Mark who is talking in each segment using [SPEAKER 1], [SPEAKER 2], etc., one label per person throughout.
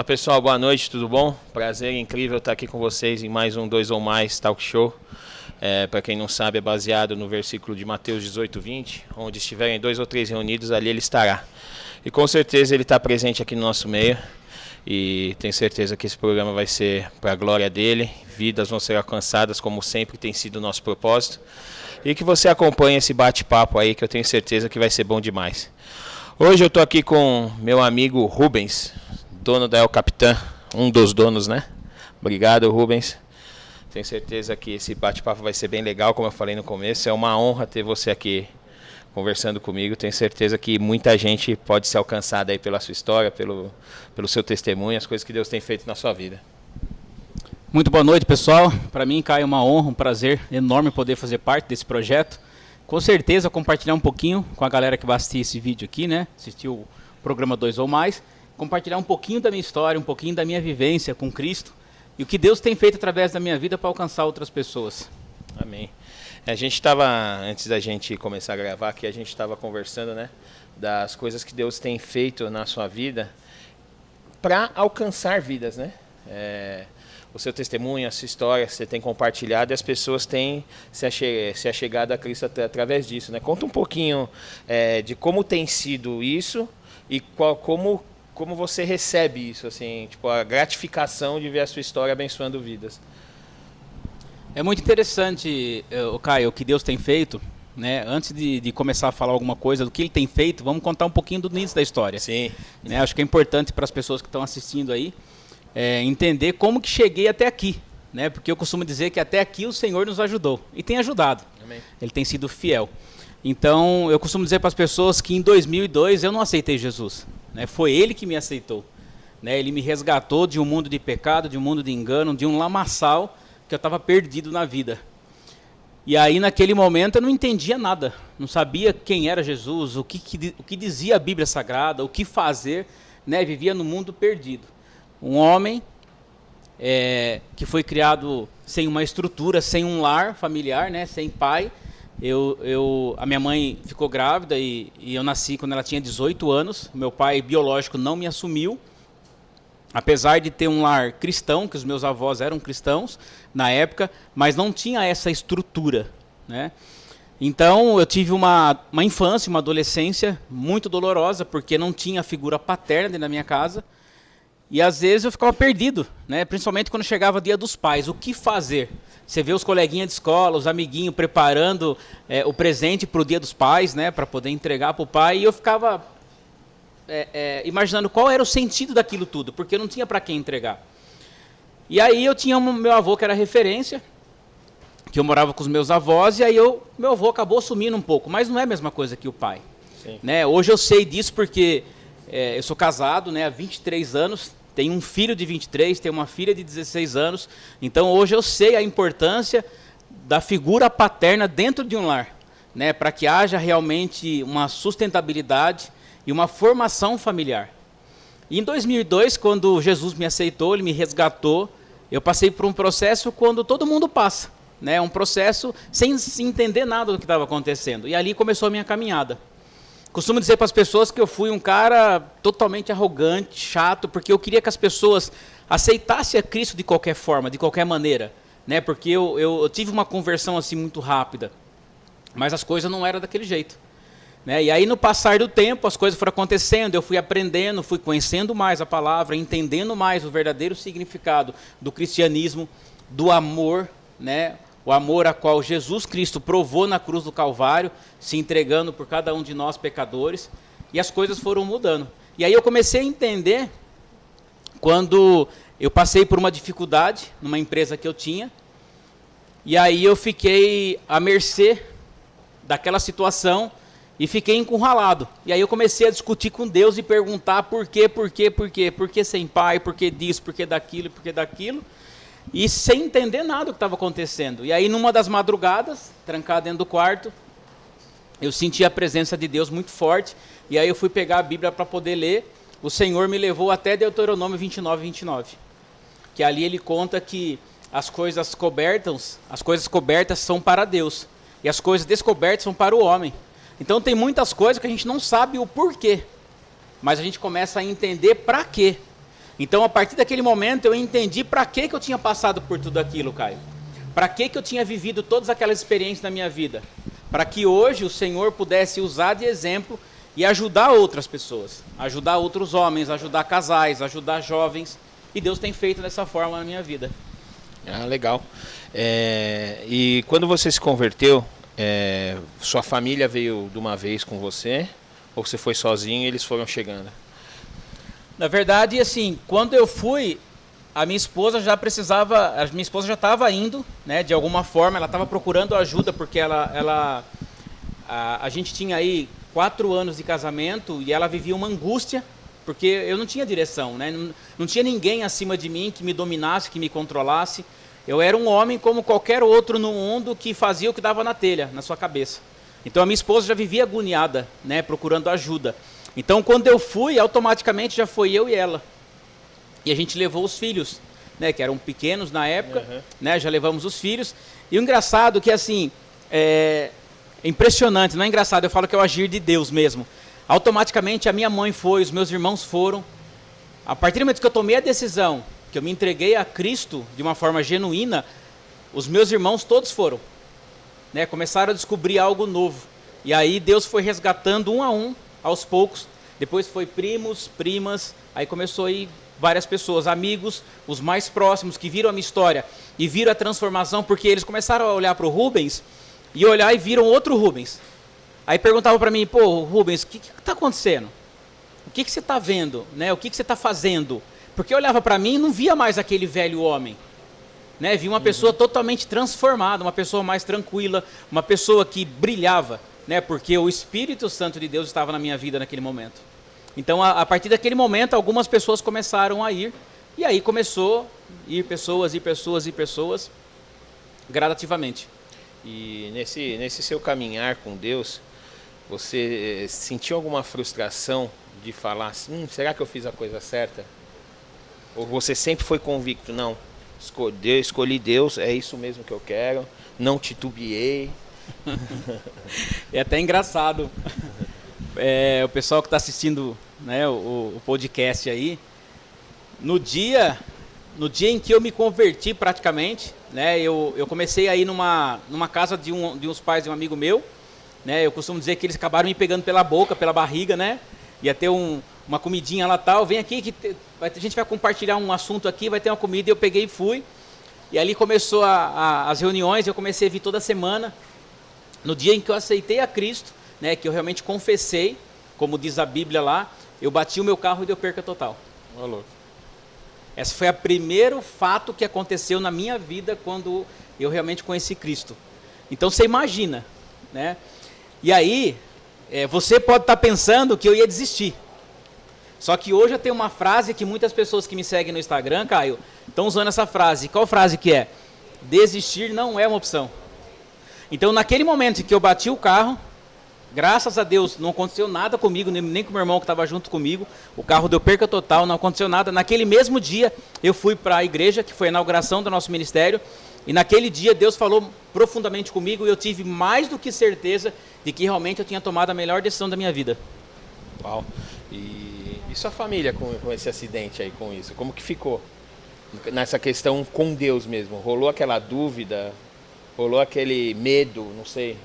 [SPEAKER 1] Fala pessoal, boa noite, tudo bom? Prazer incrível estar aqui com vocês em mais um Dois ou Mais Talk Show. É, Para quem não sabe, é baseado no versículo de Mateus 18, 20, onde estiverem dois ou três reunidos, ali ele estará. E com certeza ele está presente aqui no nosso meio. E tenho certeza que esse programa vai ser para a glória dele. Vidas vão ser alcançadas, como sempre tem sido o nosso propósito. E que você acompanhe esse bate-papo aí, que eu tenho certeza que vai ser bom demais. Hoje eu estou aqui com meu amigo Rubens dono da El Capitã, um dos donos, né? Obrigado, Rubens. Tenho certeza que esse bate-papo vai ser bem legal, como eu falei no começo. É uma honra ter você aqui conversando comigo. Tenho certeza que muita gente pode ser alcançada aí pela sua história, pelo, pelo seu testemunho, as coisas que Deus tem feito na sua vida.
[SPEAKER 2] Muito boa noite, pessoal. Para mim, Caio, é uma honra, um prazer enorme poder fazer parte desse projeto. Com certeza, compartilhar um pouquinho com a galera que vai assistir esse vídeo aqui, né? Assistir o programa 2 ou mais compartilhar um pouquinho da minha história, um pouquinho da minha vivência com Cristo e o que Deus tem feito através da minha vida para alcançar outras pessoas.
[SPEAKER 1] Amém. A gente estava, antes da gente começar a gravar aqui, a gente estava conversando, né, das coisas que Deus tem feito na sua vida para alcançar vidas, né? É, o seu testemunho, a sua história, você tem compartilhado e as pessoas têm se, ache se achegado a Cristo através disso, né? Conta um pouquinho é, de como tem sido isso e qual, como como você recebe isso, assim, tipo, a gratificação de ver a sua história abençoando vidas.
[SPEAKER 2] É muito interessante, o Caio, o que Deus tem feito. Né? Antes de, de, começar a falar alguma coisa do que ele tem feito, vamos contar um pouquinho do início da história.
[SPEAKER 1] Sim.
[SPEAKER 2] Né? Acho que é importante para as pessoas que estão assistindo aí é, entender como que cheguei até aqui. Né? Porque eu costumo dizer que até aqui o Senhor nos ajudou. E tem ajudado. Amém. Ele tem sido fiel. Então, eu costumo dizer para as pessoas que em 2002 eu não aceitei Jesus. Né? Foi ele que me aceitou. Né? Ele me resgatou de um mundo de pecado, de um mundo de engano, de um lamaçal que eu estava perdido na vida. E aí, naquele momento, eu não entendia nada. Não sabia quem era Jesus, o que, que o que dizia a Bíblia Sagrada, o que fazer. Né? Vivia no mundo perdido. Um homem é, que foi criado sem uma estrutura, sem um lar familiar, né? sem pai eu, eu, a minha mãe ficou grávida e, e eu nasci quando ela tinha 18 anos. Meu pai biológico não me assumiu. Apesar de ter um lar cristão, que os meus avós eram cristãos na época, mas não tinha essa estrutura. Né? Então eu tive uma, uma infância, uma adolescência muito dolorosa, porque não tinha figura paterna da minha casa. E às vezes eu ficava perdido, né? principalmente quando chegava o dia dos pais. O que fazer? Você vê os coleguinhas de escola, os amiguinhos preparando é, o presente para o dia dos pais, né, para poder entregar para o pai, e eu ficava é, é, imaginando qual era o sentido daquilo tudo, porque não tinha para quem entregar. E aí eu tinha um, meu avô que era referência, que eu morava com os meus avós, e aí eu, meu avô acabou sumindo um pouco, mas não é a mesma coisa que o pai. Né? Hoje eu sei disso porque é, eu sou casado né, há 23 anos, tem um filho de 23, tem uma filha de 16 anos. Então hoje eu sei a importância da figura paterna dentro de um lar, né, para que haja realmente uma sustentabilidade e uma formação familiar. E em 2002, quando Jesus me aceitou, ele me resgatou, eu passei por um processo quando todo mundo passa, né, um processo sem entender nada do que estava acontecendo. E ali começou a minha caminhada. Costumo dizer para as pessoas que eu fui um cara totalmente arrogante, chato, porque eu queria que as pessoas aceitassem a Cristo de qualquer forma, de qualquer maneira, né? Porque eu, eu, eu tive uma conversão assim muito rápida, mas as coisas não eram daquele jeito. Né? E aí, no passar do tempo, as coisas foram acontecendo, eu fui aprendendo, fui conhecendo mais a palavra, entendendo mais o verdadeiro significado do cristianismo, do amor, né? O amor a qual Jesus Cristo provou na cruz do Calvário, se entregando por cada um de nós pecadores, e as coisas foram mudando. E aí eu comecei a entender quando eu passei por uma dificuldade numa empresa que eu tinha, e aí eu fiquei à mercê daquela situação e fiquei encurralado. E aí eu comecei a discutir com Deus e perguntar por quê, por quê, por quê, por que sem pai, por que disso, por que daquilo, por que daquilo e sem entender nada do que estava acontecendo. E aí, numa das madrugadas, trancado dentro do quarto, eu senti a presença de Deus muito forte. E aí eu fui pegar a Bíblia para poder ler. O Senhor me levou até Deuteronômio 29, 29. Que ali ele conta que as coisas cobertas, as coisas cobertas são para Deus. E as coisas descobertas são para o homem. Então tem muitas coisas que a gente não sabe o porquê. Mas a gente começa a entender para quê. Então, a partir daquele momento, eu entendi para que, que eu tinha passado por tudo aquilo, Caio. Para que, que eu tinha vivido todas aquelas experiências na minha vida. Para que hoje o Senhor pudesse usar de exemplo e ajudar outras pessoas. Ajudar outros homens, ajudar casais, ajudar jovens. E Deus tem feito dessa forma na minha vida.
[SPEAKER 1] Ah, legal. É, e quando você se converteu, é, sua família veio de uma vez com você? Ou você foi sozinho e eles foram chegando?
[SPEAKER 2] Na verdade, assim, quando eu fui, a minha esposa já precisava, a minha esposa já estava indo, né, de alguma forma, ela estava procurando ajuda porque ela, ela a, a gente tinha aí quatro anos de casamento e ela vivia uma angústia porque eu não tinha direção, né, não, não tinha ninguém acima de mim que me dominasse, que me controlasse. Eu era um homem como qualquer outro no mundo que fazia o que dava na telha, na sua cabeça. Então a minha esposa já vivia agoniada, né, procurando ajuda. Então, quando eu fui, automaticamente já foi eu e ela. E a gente levou os filhos, né, que eram pequenos na época, uhum. né, já levamos os filhos. E o engraçado é que, assim, é impressionante, não é engraçado, eu falo que é o agir de Deus mesmo. Automaticamente a minha mãe foi, os meus irmãos foram. A partir do momento que eu tomei a decisão, que eu me entreguei a Cristo de uma forma genuína, os meus irmãos todos foram. Né, começaram a descobrir algo novo. E aí Deus foi resgatando um a um aos poucos. Depois foi primos, primas, aí começou aí várias pessoas, amigos, os mais próximos que viram a minha história e viram a transformação, porque eles começaram a olhar para o Rubens e olhar e viram outro Rubens. Aí perguntavam para mim, pô, Rubens, o que está acontecendo? O que, que você está vendo? Né? O que, que você está fazendo? Porque eu olhava para mim e não via mais aquele velho homem. Né? Via uma uhum. pessoa totalmente transformada, uma pessoa mais tranquila, uma pessoa que brilhava né? Porque o Espírito Santo de Deus estava na minha vida naquele momento. Então, a, a partir daquele momento, algumas pessoas começaram a ir, e aí começou a ir pessoas e pessoas e pessoas, gradativamente.
[SPEAKER 1] E nesse, nesse seu caminhar com Deus, você eh, sentiu alguma frustração de falar assim, hum, será que eu fiz a coisa certa? Ou você sempre foi convicto, não, escolhi, escolhi Deus, é isso mesmo que eu quero, não titubeei,
[SPEAKER 2] é até engraçado. É, o pessoal que está assistindo né, o, o, podcast aí, no dia, no dia em que eu me converti praticamente, né, eu, eu comecei aí numa, numa casa de, um, de uns pais de um amigo meu, né, eu costumo dizer que eles acabaram me pegando pela boca, pela barriga, né, ia ter um, uma comidinha lá tal, vem aqui que te, a gente vai compartilhar um assunto aqui, vai ter uma comida, eu peguei e fui, e ali começou a, a, as reuniões, eu comecei a vir toda semana, no dia em que eu aceitei a Cristo, né, que eu realmente confessei, como diz a Bíblia lá, eu bati o meu carro e deu perca total.
[SPEAKER 1] Alô.
[SPEAKER 2] Esse foi o primeiro fato que aconteceu na minha vida quando eu realmente conheci Cristo. Então você imagina, né? E aí, é, você pode estar tá pensando que eu ia desistir. Só que hoje eu tenho uma frase que muitas pessoas que me seguem no Instagram, Caio, estão usando essa frase. Qual frase que é? Desistir não é uma opção. Então, naquele momento em que eu bati o carro, graças a Deus não aconteceu nada comigo, nem com o meu irmão que estava junto comigo. O carro deu perca total, não aconteceu nada. Naquele mesmo dia, eu fui para a igreja, que foi a inauguração do nosso ministério. E naquele dia, Deus falou profundamente comigo e eu tive mais do que certeza de que realmente eu tinha tomado a melhor decisão da minha vida.
[SPEAKER 1] Uau! E, e sua família com, com esse acidente aí, com isso? Como que ficou? Nessa questão com Deus mesmo? Rolou aquela dúvida? Rolou aquele medo, não sei.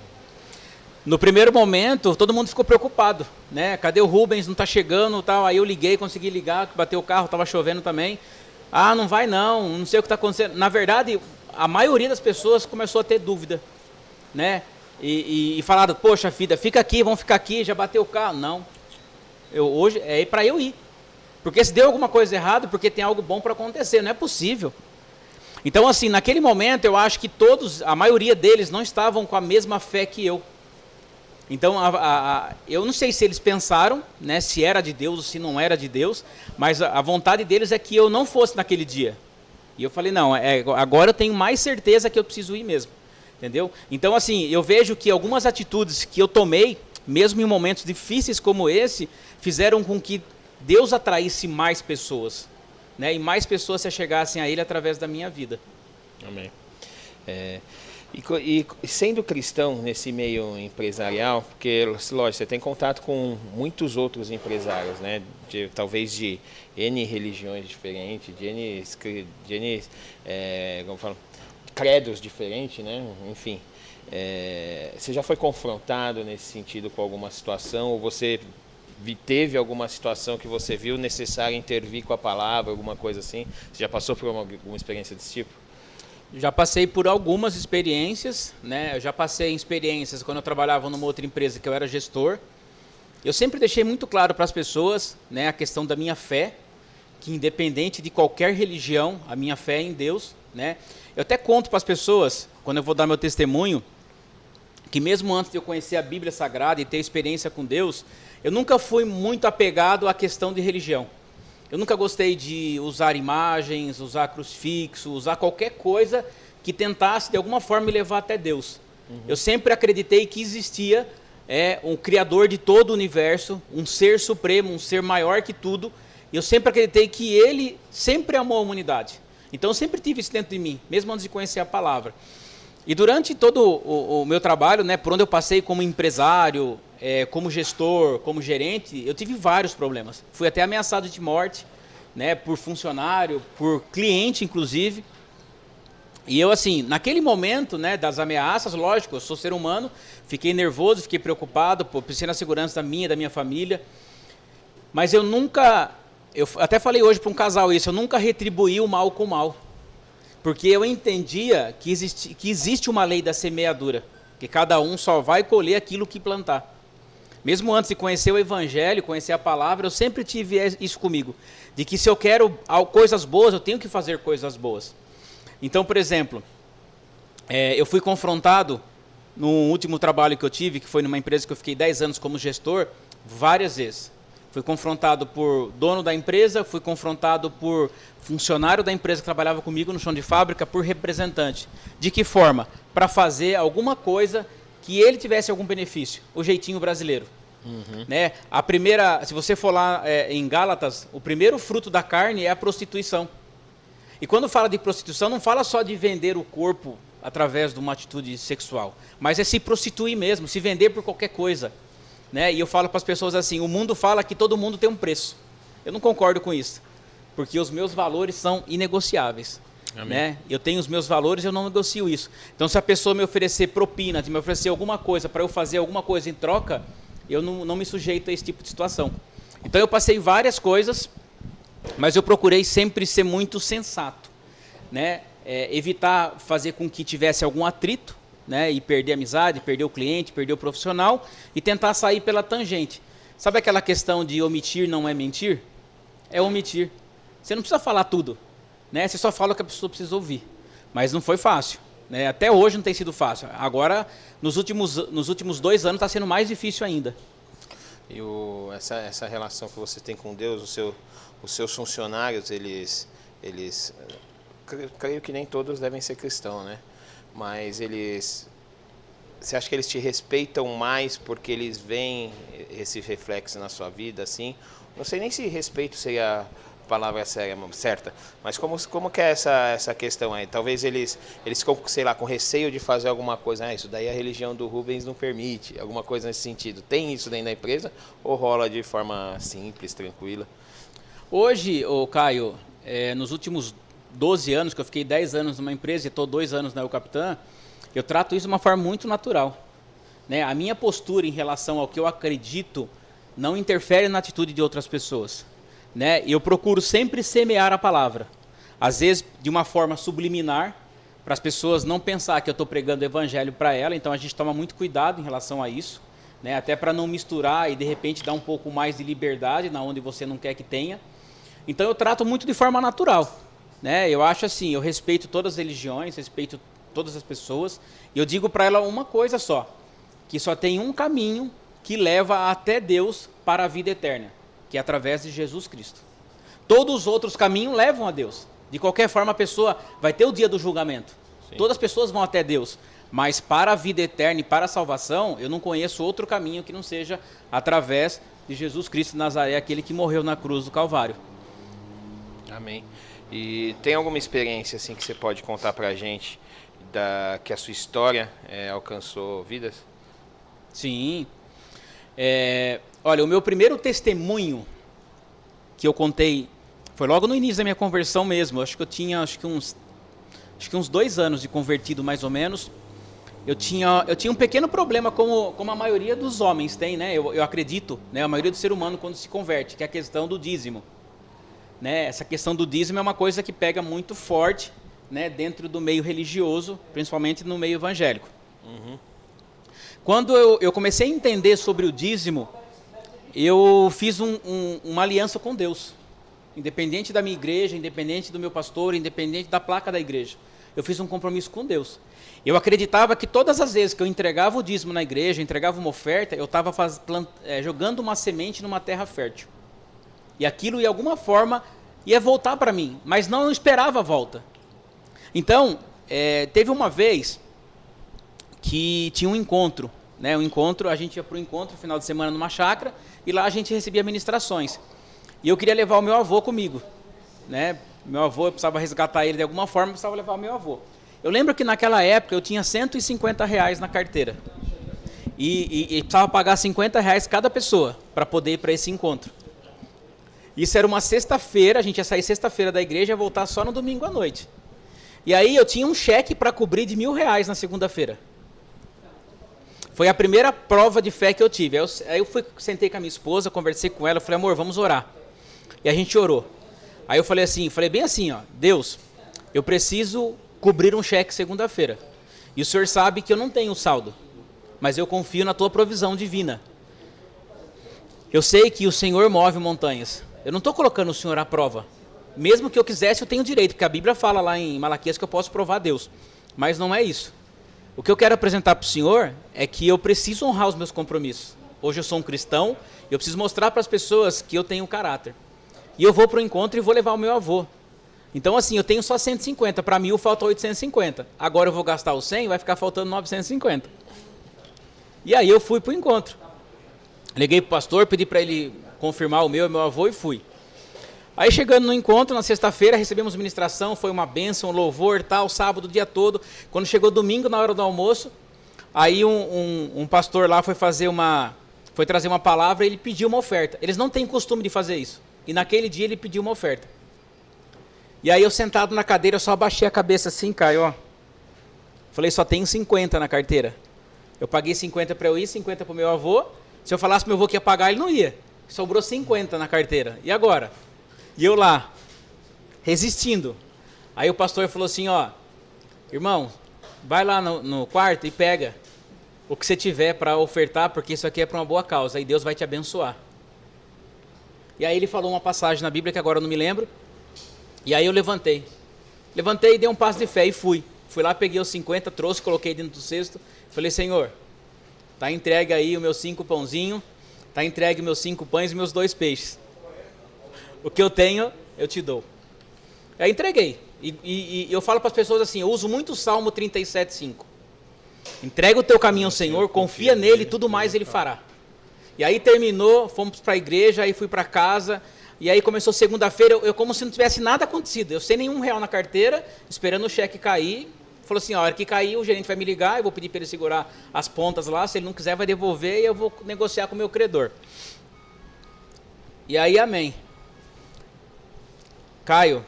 [SPEAKER 2] No primeiro momento, todo mundo ficou preocupado, né? Cadê o Rubens? Não está chegando, tal. Aí eu liguei, consegui ligar, bateu o carro, estava chovendo também. Ah, não vai não, não sei o que está acontecendo. Na verdade, a maioria das pessoas começou a ter dúvida, né? E, e, e falaram, poxa vida, fica aqui, vamos ficar aqui, já bateu o carro. Não, eu hoje é para eu ir, porque se deu alguma coisa errada, porque tem algo bom para acontecer, não é possível. Então, assim, naquele momento eu acho que todos, a maioria deles não estavam com a mesma fé que eu. Então, a, a, a, eu não sei se eles pensaram, né, se era de Deus ou se não era de Deus, mas a, vontade deles é que eu não fosse naquele dia. E eu falei, não, é, agora eu tenho mais certeza que eu preciso ir mesmo. Entendeu? Então, assim, eu vejo que algumas atitudes que eu tomei, mesmo em momentos difíceis como esse, fizeram com que Deus atraísse mais pessoas né, e mais pessoas se achegassem a Ele através da minha vida.
[SPEAKER 1] Amém. É, E, e, sendo cristão nesse meio empresarial, porque, lógico, você tem contato com muitos outros empresários, né? De, talvez de N religiões diferentes, de N, de N é, como falo, credos diferentes, né? Enfim. É, você já foi confrontado nesse sentido com alguma situação? Ou você teve alguma situação que você viu necessário intervir com a palavra, alguma coisa assim? Você já passou por uma, alguma experiência desse tipo?
[SPEAKER 2] Já passei por algumas experiências, né? Eu já passei em experiências quando eu trabalhava numa outra empresa que eu era gestor. Eu sempre deixei muito claro para as pessoas, né, a questão da minha fé, que independente de qualquer religião, a minha fé é em Deus, né? Eu até conto para as pessoas, quando eu vou dar meu testemunho, que mesmo antes de eu conhecer a Bíblia Sagrada e ter experiência com Deus, eu nunca fui muito apegado à questão de religião. Eu nunca gostei de usar imagens, usar crucifixo, usar qualquer coisa que tentasse de alguma forma me levar até Deus. Uhum. Eu sempre acreditei que existia é, um criador de todo o universo, um ser supremo, um ser maior que tudo. E eu sempre acreditei que ele sempre amou a humanidade. Então eu sempre tive isso dentro de mim, mesmo antes de conhecer a palavra. E durante todo o, o meu trabalho, né, por onde eu passei como empresário, é, como gestor, como gerente, eu tive vários problemas. Fui até ameaçado de morte, né, por funcionário, por cliente, inclusive. E eu, assim, naquele momento, né, das ameaças, lógico, eu sou ser humano, fiquei nervoso, fiquei preocupado, pensei na segurança da minha, da minha família. Mas eu nunca, eu até falei hoje para um casal isso, eu nunca retribuí o mal com o mal. Porque eu entendia que existe, que existe uma lei da semeadura, que cada um só vai colher aquilo que plantar. Mesmo antes de conhecer o Evangelho, conhecer a palavra, eu sempre tive isso comigo. De que se eu quero coisas boas, eu tenho que fazer coisas boas. Então, por exemplo, é, eu fui confrontado no último trabalho que eu tive, que foi numa empresa que eu fiquei 10 anos como gestor, várias vezes. Fui confrontado por dono da empresa, fui confrontado por funcionário da empresa que trabalhava comigo no chão de fábrica, por representante. De que forma? Para fazer alguma coisa que ele tivesse algum benefício, o jeitinho brasileiro. Uhum. Né? A primeira, se você for lá é, em Gálatas, o primeiro fruto da carne é a prostituição. E quando fala de prostituição, não fala só de vender o corpo através de uma atitude sexual, mas é se prostituir mesmo, se vender por qualquer coisa. Né? E eu falo para as pessoas assim: o mundo fala que todo mundo tem um preço. Eu não concordo com isso, porque os meus valores são inegociáveis. Né? Eu tenho os meus valores, eu não negocio isso. Então, se a pessoa me oferecer propina, me oferecer alguma coisa para eu fazer alguma coisa em troca, eu não, não me sujeito a esse tipo de situação. Então, eu passei várias coisas, mas eu procurei sempre ser muito sensato, né? É, evitar fazer com que tivesse algum atrito, né? E perder a amizade, perder o cliente, perder o profissional e tentar sair pela tangente. Sabe aquela questão de omitir não é mentir? É omitir. Você não precisa falar tudo né? Você só fala o que a pessoa precisa ouvir. Mas não foi fácil. Né? Até hoje não tem sido fácil. Agora, nos últimos, nos últimos dois anos, está sendo mais difícil ainda.
[SPEAKER 1] E o, essa, essa relação que você tem com Deus, o seu, os seus funcionários, eles, eles, creio que nem todos devem ser cristãos, né? Mas eles, você acha que eles te respeitam mais porque eles veem esse reflexo na sua vida, assim? Não sei nem se respeito seria palavra certa, mas como, como que é essa, essa questão aí? Talvez eles, eles ficam, sei lá, com receio de fazer alguma coisa, ah, isso daí a religião do Rubens não permite, alguma coisa nesse sentido. Tem isso dentro da empresa ou rola de forma simples, tranquila?
[SPEAKER 2] Hoje, o Caio, é, nos últimos 12 anos, que eu fiquei 10 anos numa empresa e estou dois anos na Capitã, eu trato isso de uma forma muito natural. Né? A minha postura em relação ao que eu acredito não interfere na atitude de outras pessoas né? Eu procuro sempre semear a palavra, às vezes de uma forma subliminar, para as pessoas não pensar que eu estou pregando o evangelho para ela. Então a gente toma muito cuidado em relação a isso, né? Até para não misturar e de repente dar um pouco mais de liberdade na onde você não quer que tenha. Então eu trato muito de forma natural, né? Eu acho assim, eu respeito todas as religiões, respeito todas as pessoas. E eu digo para ela uma coisa só, que só tem um caminho que leva até Deus para a vida eterna que é através de Jesus Cristo. Todos os outros caminhos levam a Deus. De qualquer forma, a pessoa vai ter o dia do julgamento. Sim. Todas as pessoas vão até Deus. Mas para a vida eterna e para a salvação, eu não conheço outro caminho que não seja através de Jesus Cristo de Nazaré, aquele que morreu na cruz do Calvário.
[SPEAKER 1] Amém. E tem alguma experiência assim que você pode contar para gente da que a sua história é, alcançou vidas?
[SPEAKER 2] Sim. É, olha, o meu primeiro testemunho que eu contei foi logo no início da minha conversão mesmo. Acho que eu tinha acho que uns, acho que uns dois anos de convertido mais ou menos. Eu tinha, eu tinha um pequeno problema, como, como a maioria dos homens tem, né? Eu, eu acredito, né? A maioria do ser humano quando se converte, que é a questão do dízimo. Né? Essa questão do dízimo é uma coisa que pega muito forte né, dentro do meio religioso, principalmente no meio evangélico. Uhum. Quando eu, eu, comecei a entender sobre o dízimo, eu fiz um, um, uma aliança com Deus. Independente da minha igreja, independente do meu pastor, independente da placa da igreja. Eu fiz um compromisso com Deus. Eu acreditava que todas as vezes que eu entregava o dízimo na igreja, entregava uma oferta, eu estava é, jogando uma semente numa terra fértil. E aquilo, de alguma forma, ia voltar para mim, mas não esperava a volta. Então, é, teve uma vez que tinha um encontro. Né, um encontro, a gente ia para o encontro final de semana numa chácara e lá a gente recebia ministrações. E eu queria levar o meu avô comigo. Né? Meu avô, eu precisava resgatar ele de alguma forma, eu precisava levar o meu avô. Eu lembro que naquela época eu tinha 150 reais na carteira. E, e, e precisava pagar 50 reais cada pessoa para poder ir para esse encontro. Isso era uma sexta-feira, a gente ia sair sexta-feira da igreja e voltar só no domingo à noite. E aí eu tinha um cheque para cobrir de mil reais na segunda-feira. Foi a primeira prova de fé que eu tive. Aí eu, aí eu fui, sentei com a minha esposa, conversei com ela, falei, amor, vamos orar. E a gente orou. Aí eu falei assim, falei bem assim, ó, Deus, eu preciso cobrir um cheque segunda-feira. E o senhor sabe que eu não tenho saldo, mas eu confio na tua provisão divina. Eu sei que o Senhor move montanhas. Eu não estou colocando o Senhor à prova. Mesmo que eu quisesse, eu tenho direito, porque a Bíblia fala lá em Malaquias que eu posso provar a Deus. Mas não é isso. O que eu quero apresentar para o Senhor é que eu preciso honrar os meus compromissos. Hoje eu sou um cristão, eu preciso mostrar para as pessoas que eu tenho caráter. E eu vou para o encontro e vou levar o meu avô. Então, assim, eu tenho só 150, para mil falta 850. Agora eu vou gastar o 100, vai ficar faltando 950. E aí eu fui para o encontro. Liguei para o pastor, pedi para ele confirmar o meu e meu avô e fui. Aí chegando no encontro, na sexta-feira, recebemos ministração, foi uma bênção, louvor, tal, sábado, o dia todo. Quando chegou domingo, na hora do almoço, aí um, um, um, pastor lá foi fazer uma, foi trazer uma palavra e ele pediu uma oferta. Eles não têm costume de fazer isso. E naquele dia ele pediu uma oferta. E aí eu sentado na cadeira, eu só abaixei a cabeça assim, Caio, ó. Falei, só tenho 50 na carteira. Eu paguei 50 para eu ir, 50 para o meu avô. Se eu falasse meu avô que ia pagar, ele não ia. Sobrou 50 na carteira. E agora? E eu lá, resistindo. Aí o pastor falou assim: Ó, irmão, vai lá no, no quarto e pega o que você tiver para ofertar, porque isso aqui é para uma boa causa e Deus vai te abençoar. E aí ele falou uma passagem na Bíblia que agora eu não me lembro. E aí eu levantei. Levantei e dei um passo de fé e fui. Fui lá, peguei os 50, trouxe, coloquei dentro do cesto. Falei, Senhor, tá entregue aí o meu cinco pãozinho Está entregue meus cinco pães e meus dois peixes. O que eu tenho, eu te dou. Aí entreguei. E, e, e eu falo para as pessoas assim: eu uso muito o Salmo 37,5. Entrega o teu caminho ao Senhor, confia nele, tudo mais ele fará. E aí terminou, fomos para a igreja, aí fui para casa. E aí começou segunda-feira, eu, eu, como se não tivesse nada acontecido. Eu sem nenhum real na carteira, esperando o cheque cair. Falou assim, a hora que cair, o gerente vai me ligar, eu vou pedir para ele segurar as pontas lá, se ele não quiser vai devolver e eu vou negociar com o meu credor. E aí, amém. Caio,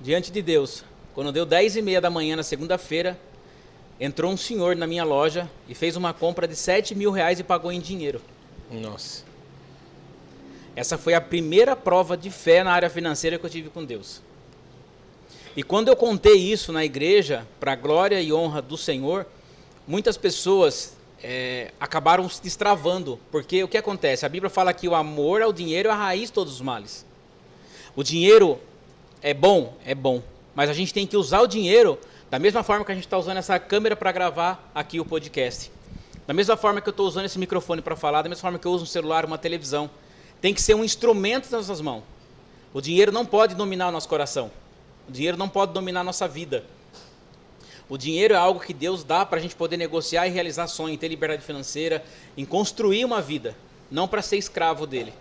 [SPEAKER 2] diante de Deus, quando deu 10 e meia da manhã na segunda-feira, entrou um senhor na minha loja e fez uma compra de 7 mil reais e pagou em dinheiro.
[SPEAKER 1] Nossa.
[SPEAKER 2] Essa foi a primeira prova de fé na área financeira que eu tive com Deus. E quando eu contei isso na igreja, para a glória e honra do Senhor, muitas pessoas é, acabaram se destravando, porque o que acontece? A Bíblia fala que o amor ao dinheiro é a raiz de todos os males. O dinheiro é bom, é bom, mas a gente tem que usar o dinheiro da mesma forma que a gente está usando essa câmera para gravar aqui o podcast. Da mesma forma que eu estou usando esse microfone para falar, da mesma forma que eu uso um celular, uma televisão. Tem que ser um instrumento nas nossas mãos. O dinheiro não pode dominar o nosso coração. O dinheiro não pode dominar a nossa vida. O dinheiro é algo que Deus dá para a gente poder negociar e realizar sonhos, ter liberdade financeira, em construir uma vida, não para ser escravo dele.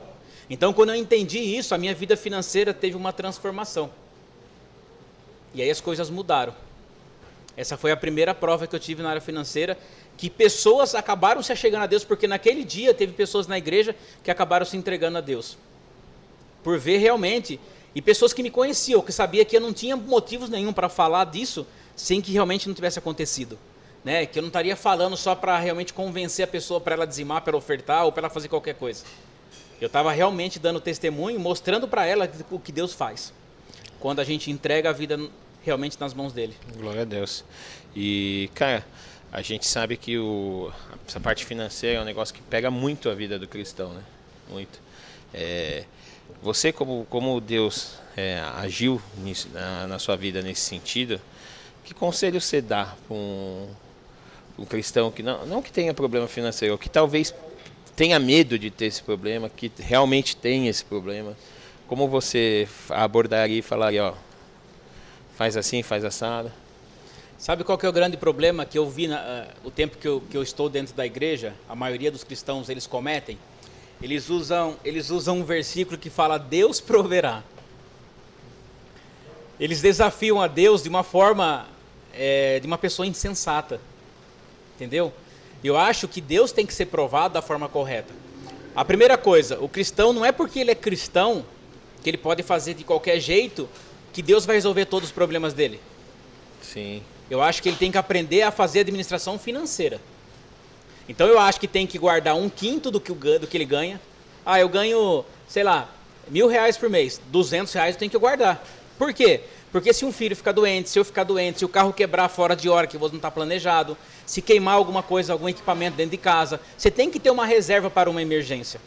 [SPEAKER 2] Então, quando eu entendi isso, a minha vida financeira teve uma transformação. E aí as coisas mudaram. Essa foi a primeira prova que eu tive na área financeira, que pessoas acabaram se achegando a Deus, porque naquele dia teve pessoas na igreja que acabaram se entregando a Deus. Por ver realmente, e pessoas que me conheciam, que sabia que eu não tinha motivos nenhum para falar disso, sem que realmente não tivesse acontecido. Né? Que eu não estaria falando só para realmente convencer a pessoa para ela dizimar, para ela ofertar ou para ela fazer qualquer coisa. Eu estava realmente dando testemunho, mostrando para ela o que Deus faz. Quando a gente entrega a vida realmente nas mãos dele.
[SPEAKER 1] Glória a Deus. E, cara, a gente sabe que o, essa parte financeira é um negócio que pega muito a vida do cristão, né? Muito. É, você, como, como Deus é, agiu nisso, na, na, sua vida nesse sentido, que conselho você dá para um, um, cristão que não, não que tenha problema financeiro, que talvez tenha medo de ter esse problema, que realmente tem esse problema? Como você abordaria e falaria, ó, faz assim, faz assado.
[SPEAKER 2] Sabe qual que é o grande problema que eu vi na, uh, o tempo que eu, que eu estou dentro da igreja? A maioria dos cristãos eles cometem. Eles usam, eles usam um versículo que fala Deus proverá. Eles desafiam a Deus de uma forma é, de uma pessoa insensata, entendeu? Eu acho que Deus tem que ser provado da forma correta. A primeira coisa, o cristão não é porque ele é cristão que ele pode fazer de qualquer jeito que Deus vai resolver todos os problemas dele.
[SPEAKER 1] Sim.
[SPEAKER 2] Eu acho que ele tem que aprender a fazer administração financeira. Então eu acho que tem que guardar um quinto do que, do que ele ganha. Ah, eu ganho, sei lá, mil reais por mês. Duzentos reais eu tenho que guardar. Por quê? Porque se um filho ficar doente, se eu ficar doente, se o carro quebrar fora de hora que você não está planejado, se queimar alguma coisa, algum equipamento dentro de casa, você tem que ter uma reserva para uma emergência.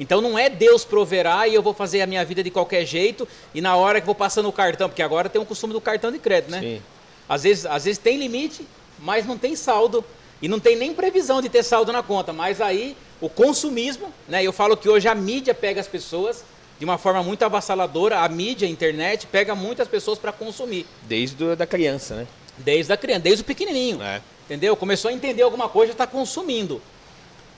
[SPEAKER 2] Então não é Deus proverá e eu vou fazer a minha vida de qualquer jeito e na hora que vou passando o cartão, porque agora tem o costume do cartão de crédito, né? Sim. Às vezes, às vezes tem limite, mas não tem saldo e não tem nem previsão de ter saldo na conta. Mas aí o consumismo, né? Eu falo que hoje a mídia pega as pessoas de uma forma muito avassaladora, a mídia, a internet pega muitas pessoas para consumir.
[SPEAKER 1] Desde a da criança, né?
[SPEAKER 2] Desde a criança, desde o pequenininho. É. Entendeu? Começou a entender alguma coisa, está consumindo.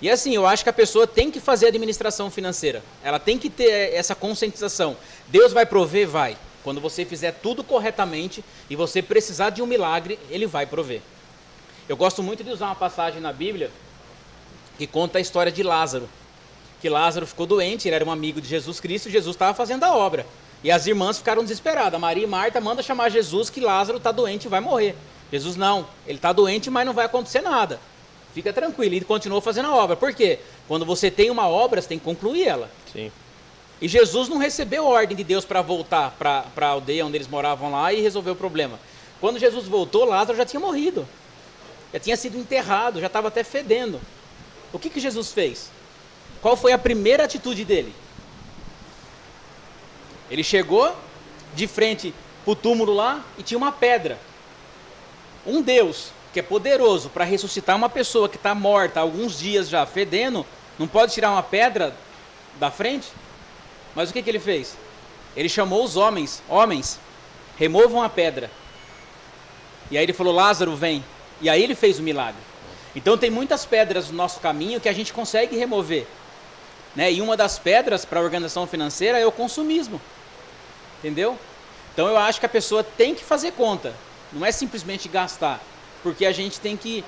[SPEAKER 2] E assim, eu acho que a pessoa tem que fazer administração financeira. Ela tem que ter essa conscientização. Deus vai prover? Vai. Quando você fizer tudo corretamente e você precisar de um milagre, ele vai prover. Eu gosto muito de usar uma passagem na Bíblia que conta a história de Lázaro. Que Lázaro ficou doente, ele era um amigo de Jesus Cristo, e Jesus estava fazendo a obra. E as irmãs ficaram desesperadas. Maria e Marta manda chamar Jesus que Lázaro está doente e vai morrer. Jesus não, ele está doente, mas não vai acontecer nada. Fica tranquilo. E continuou fazendo a obra. Por quê? Quando você tem uma obra, você tem que concluir ela.
[SPEAKER 1] Sim.
[SPEAKER 2] E Jesus não recebeu ordem de Deus para voltar para a aldeia onde eles moravam lá e resolver o problema. Quando Jesus voltou, Lázaro já tinha morrido. Já tinha sido enterrado, já estava até fedendo. O que, que Jesus fez? Qual foi a primeira atitude dele? Ele chegou de frente para o túmulo lá e tinha uma pedra. Um Deus que é poderoso para ressuscitar uma pessoa que está morta há alguns dias já fedendo, não pode tirar uma pedra da frente? Mas o que, que ele fez? Ele chamou os homens, homens, removam a pedra. E aí ele falou: Lázaro, vem. E aí ele fez o milagre. Então tem muitas pedras no nosso caminho que a gente consegue remover. Né? E uma das pedras para a organização financeira é o consumismo. Entendeu? Então eu acho que a pessoa tem que fazer conta. Não é simplesmente gastar porque a gente tem que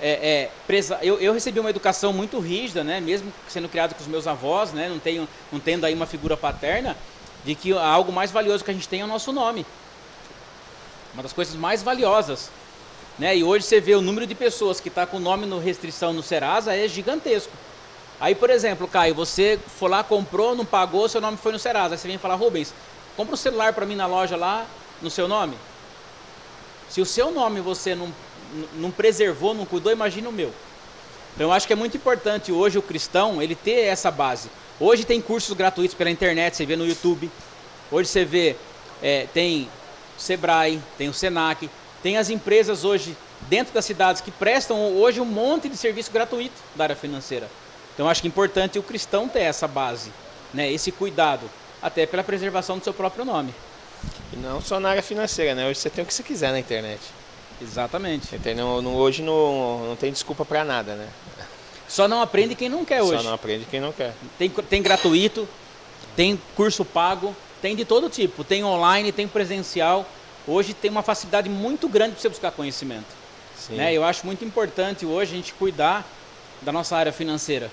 [SPEAKER 2] é, é, presa... eu, eu, recebi uma educação muito rígida, né? mesmo sendo criado com os meus avós, né? não, tenho, não tendo aí uma figura paterna, de que algo mais valioso que a gente tem é o nosso nome. Uma das coisas mais valiosas. Né? E hoje você vê o número de pessoas que está com o nome no restrição no Serasa é gigantesco. Aí, por exemplo, Caio, você foi lá, comprou, não pagou, seu nome foi no Serasa. Aí você vem falar, Rubens, compra um celular para mim na loja lá, no seu nome. Se o seu nome você não não preservou, não cuidou, imagina o meu. Então eu acho que é muito importante hoje o cristão ele ter essa base. Hoje tem cursos gratuitos pela internet, você vê no YouTube. Hoje você vê, é, tem Sebrae, tem o Senac, tem as empresas hoje dentro das cidades que prestam hoje um monte de serviço gratuito da área financeira. Então eu acho que é importante o cristão ter essa base, né, esse cuidado, até pela preservação do seu próprio nome.
[SPEAKER 1] E não só na área financeira, né? Hoje você tem o que você quiser na internet.
[SPEAKER 2] Exatamente.
[SPEAKER 1] Entendeu? Hoje não, não tem desculpa para nada, né?
[SPEAKER 2] Só não aprende quem não quer hoje.
[SPEAKER 1] Só não aprende quem não quer.
[SPEAKER 2] Tem, tem gratuito, tem curso pago, tem de todo tipo. Tem online, tem presencial. Hoje tem uma facilidade muito grande para você buscar conhecimento. Né? Eu acho muito importante hoje a gente cuidar da nossa área financeira.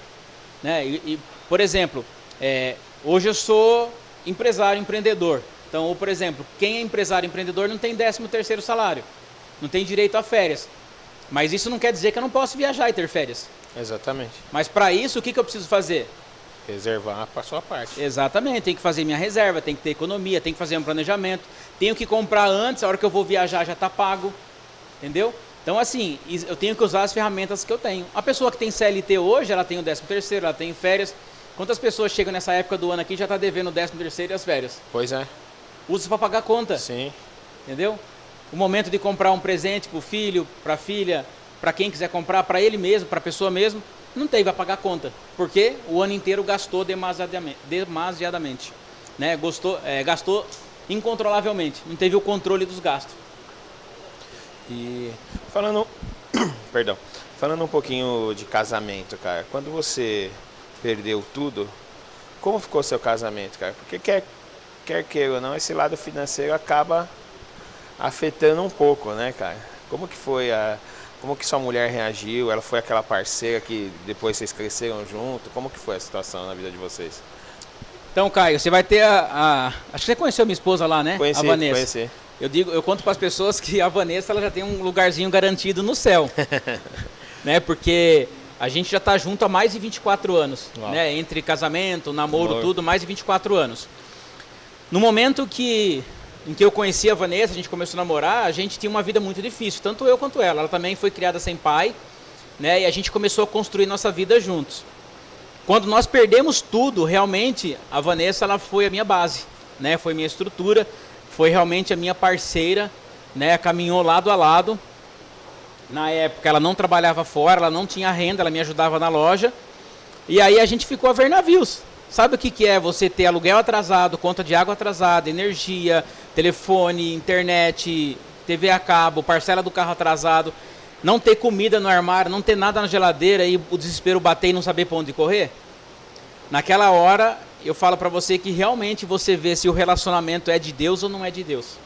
[SPEAKER 2] Né? E, e por exemplo, é, hoje eu sou empresário, empreendedor. Então, ou, por exemplo, quem é empresário, empreendedor não tem 13 terceiro salário, não tem direito a férias. Mas isso não quer dizer que eu não posso viajar e ter férias.
[SPEAKER 1] Exatamente.
[SPEAKER 2] Mas para isso, o que, que eu preciso fazer?
[SPEAKER 1] Reservar para sua parte.
[SPEAKER 2] Exatamente, tem que fazer minha reserva, tem que ter economia, tem que fazer um planejamento, tenho que comprar antes, a hora que eu vou viajar já está pago, entendeu? Então assim, eu tenho que usar as ferramentas que eu tenho. A pessoa que tem CLT hoje, ela tem o 13 terceiro, ela tem férias. Quantas pessoas chegam nessa época do ano aqui e já está devendo o 13 terceiro e as férias?
[SPEAKER 1] Pois é.
[SPEAKER 2] Usa para pagar conta.
[SPEAKER 1] Sim.
[SPEAKER 2] Entendeu? O momento de comprar um presente para o filho, para a filha, para quem quiser comprar, para ele mesmo, para a pessoa mesmo, não teve a pagar conta, porque o ano inteiro gastou demasiadamente, demasiadamente né? Gostou, é, gastou incontrolavelmente, não teve o controle dos gastos.
[SPEAKER 1] E falando, perdão, falando um pouquinho de casamento, cara, quando você perdeu tudo, como ficou seu casamento, cara? Porque quer, quer queira ou não, esse lado financeiro acaba afetando um pouco, né, cara? Como que foi a, como que sua mulher reagiu? Ela foi aquela parceira que depois vocês cresceram junto? Como que foi a situação na vida de vocês?
[SPEAKER 2] Então, Caio, você vai ter a, a... acho que você conheceu minha esposa lá, né?
[SPEAKER 1] Conheci,
[SPEAKER 2] a Vanessa.
[SPEAKER 1] Conheci.
[SPEAKER 2] Eu digo, eu conto para as pessoas que a Vanessa ela já tem um lugarzinho garantido no céu, né? Porque a gente já está junto há mais de 24 anos, Uau. né? Entre casamento, namoro, Amor. tudo, mais de 24 anos. No momento que em que eu conheci a Vanessa, a gente começou a namorar, a gente tinha uma vida muito difícil, tanto eu quanto ela. Ela também foi criada sem pai, né? E a gente começou a construir nossa vida juntos. Quando nós perdemos tudo, realmente a Vanessa ela foi a minha base, né? Foi minha estrutura, foi realmente a minha parceira, né? Caminhou lado a lado. Na época ela não trabalhava fora, ela não tinha renda, ela me ajudava na loja. E aí a gente ficou a ver navios. Sabe o que, que é você ter aluguel atrasado, conta de água atrasada, energia, telefone, internet, TV a cabo, parcela do carro atrasado, não ter comida no armário, não ter nada na geladeira e o desespero bater e não saber para onde correr? Naquela hora, eu falo para você que realmente você vê se o relacionamento é de Deus ou não é de Deus.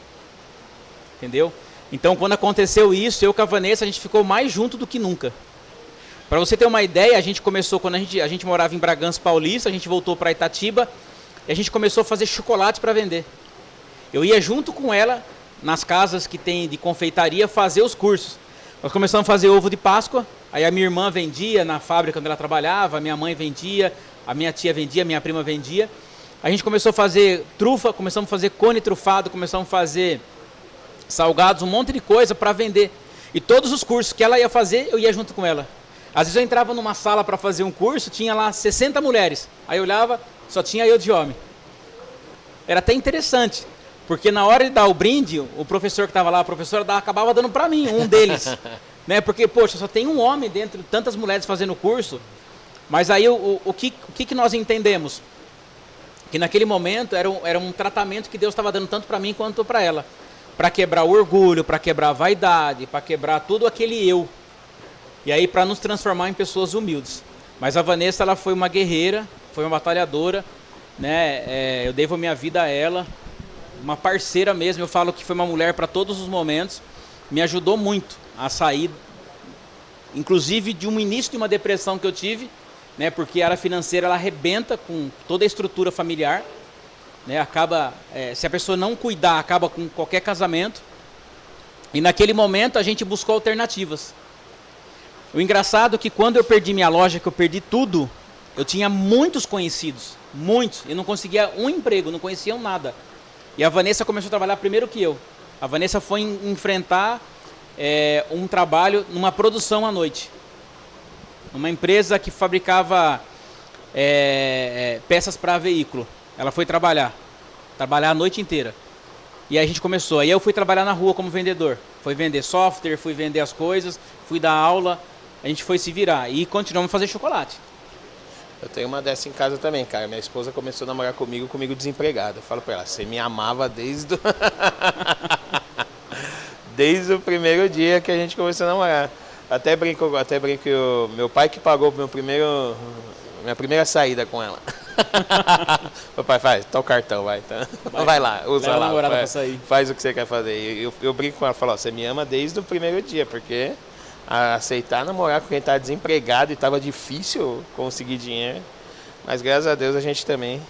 [SPEAKER 2] Entendeu? Então, quando aconteceu isso, eu com a Vanessa, a gente ficou mais junto do que nunca. Para você ter uma ideia, a gente começou quando a gente, a gente morava em Bragança Paulista, a gente voltou para Itatiba e a gente começou a fazer chocolate para vender. Eu ia junto com ela nas casas que tem de confeitaria fazer os cursos. Nós começamos a fazer ovo de Páscoa, aí a minha irmã vendia na fábrica onde ela trabalhava, a minha mãe vendia, a minha tia vendia, a minha prima vendia. A gente começou a fazer trufa, começamos a fazer cone trufado, começamos a fazer salgados, um monte de coisa para vender. E todos os cursos que ela ia fazer, eu ia junto com ela. Às vezes eu entrava numa sala para fazer um curso, tinha lá 60 mulheres. Aí eu olhava, só tinha eu de homem. Era até interessante, porque na hora de dar o brinde, o professor que estava lá, a professora acabava dando para mim, um deles. né? Porque, poxa, só tem um homem dentro de tantas mulheres fazendo o curso. Mas aí o, o, o, que, o que, nós entendemos? Que naquele momento era um, era um tratamento que Deus estava dando tanto para mim quanto para ela. Para quebrar o orgulho, para quebrar a vaidade, para quebrar tudo aquele eu e aí para nos transformar em pessoas humildes. Mas a Vanessa ela foi uma guerreira, foi uma batalhadora, né? É, eu devo minha vida a ela, uma parceira mesmo. Eu falo que foi uma mulher para todos os momentos, me ajudou muito a sair, inclusive de um início de uma depressão que eu tive, né? Porque a área financeira ela arrebenta com toda a estrutura familiar, né? Acaba, é, se a pessoa não cuidar, acaba com qualquer casamento. E naquele momento a gente buscou alternativas. O engraçado é que quando eu perdi minha loja, que eu perdi tudo, eu tinha muitos conhecidos, muitos, e não conseguia um emprego, não conheciam nada. E a Vanessa começou a trabalhar primeiro que eu. A Vanessa foi enfrentar é, um trabalho numa produção à noite. Uma empresa que fabricava é, peças para veículo. Ela foi trabalhar, trabalhar a noite inteira. E aí a gente começou. Aí eu fui trabalhar na rua como vendedor. Fui vender software, fui vender as coisas, fui dar aula a gente foi se virar e continuamos a fazer chocolate.
[SPEAKER 1] Eu tenho uma dessa em casa também, cara. Minha esposa começou a namorar comigo, comigo desempregado. Eu falo pra ela, você me amava desde o... desde o primeiro dia que a gente começou a namorar. Até brinco, até brinco, meu pai que pagou meu primeiro, minha primeira saída com ela. Papai, faz, tá o cartão, vai. Tá. Vai, vai lá, usa lá.
[SPEAKER 2] Faz,
[SPEAKER 1] faz, o que você quer fazer. Eu, eu brinco com ela, falo, você me ama desde o primeiro dia, porque aceitar namorar com quem tá desempregado e tava difícil conseguir dinheiro. Mas graças a Deus a gente também,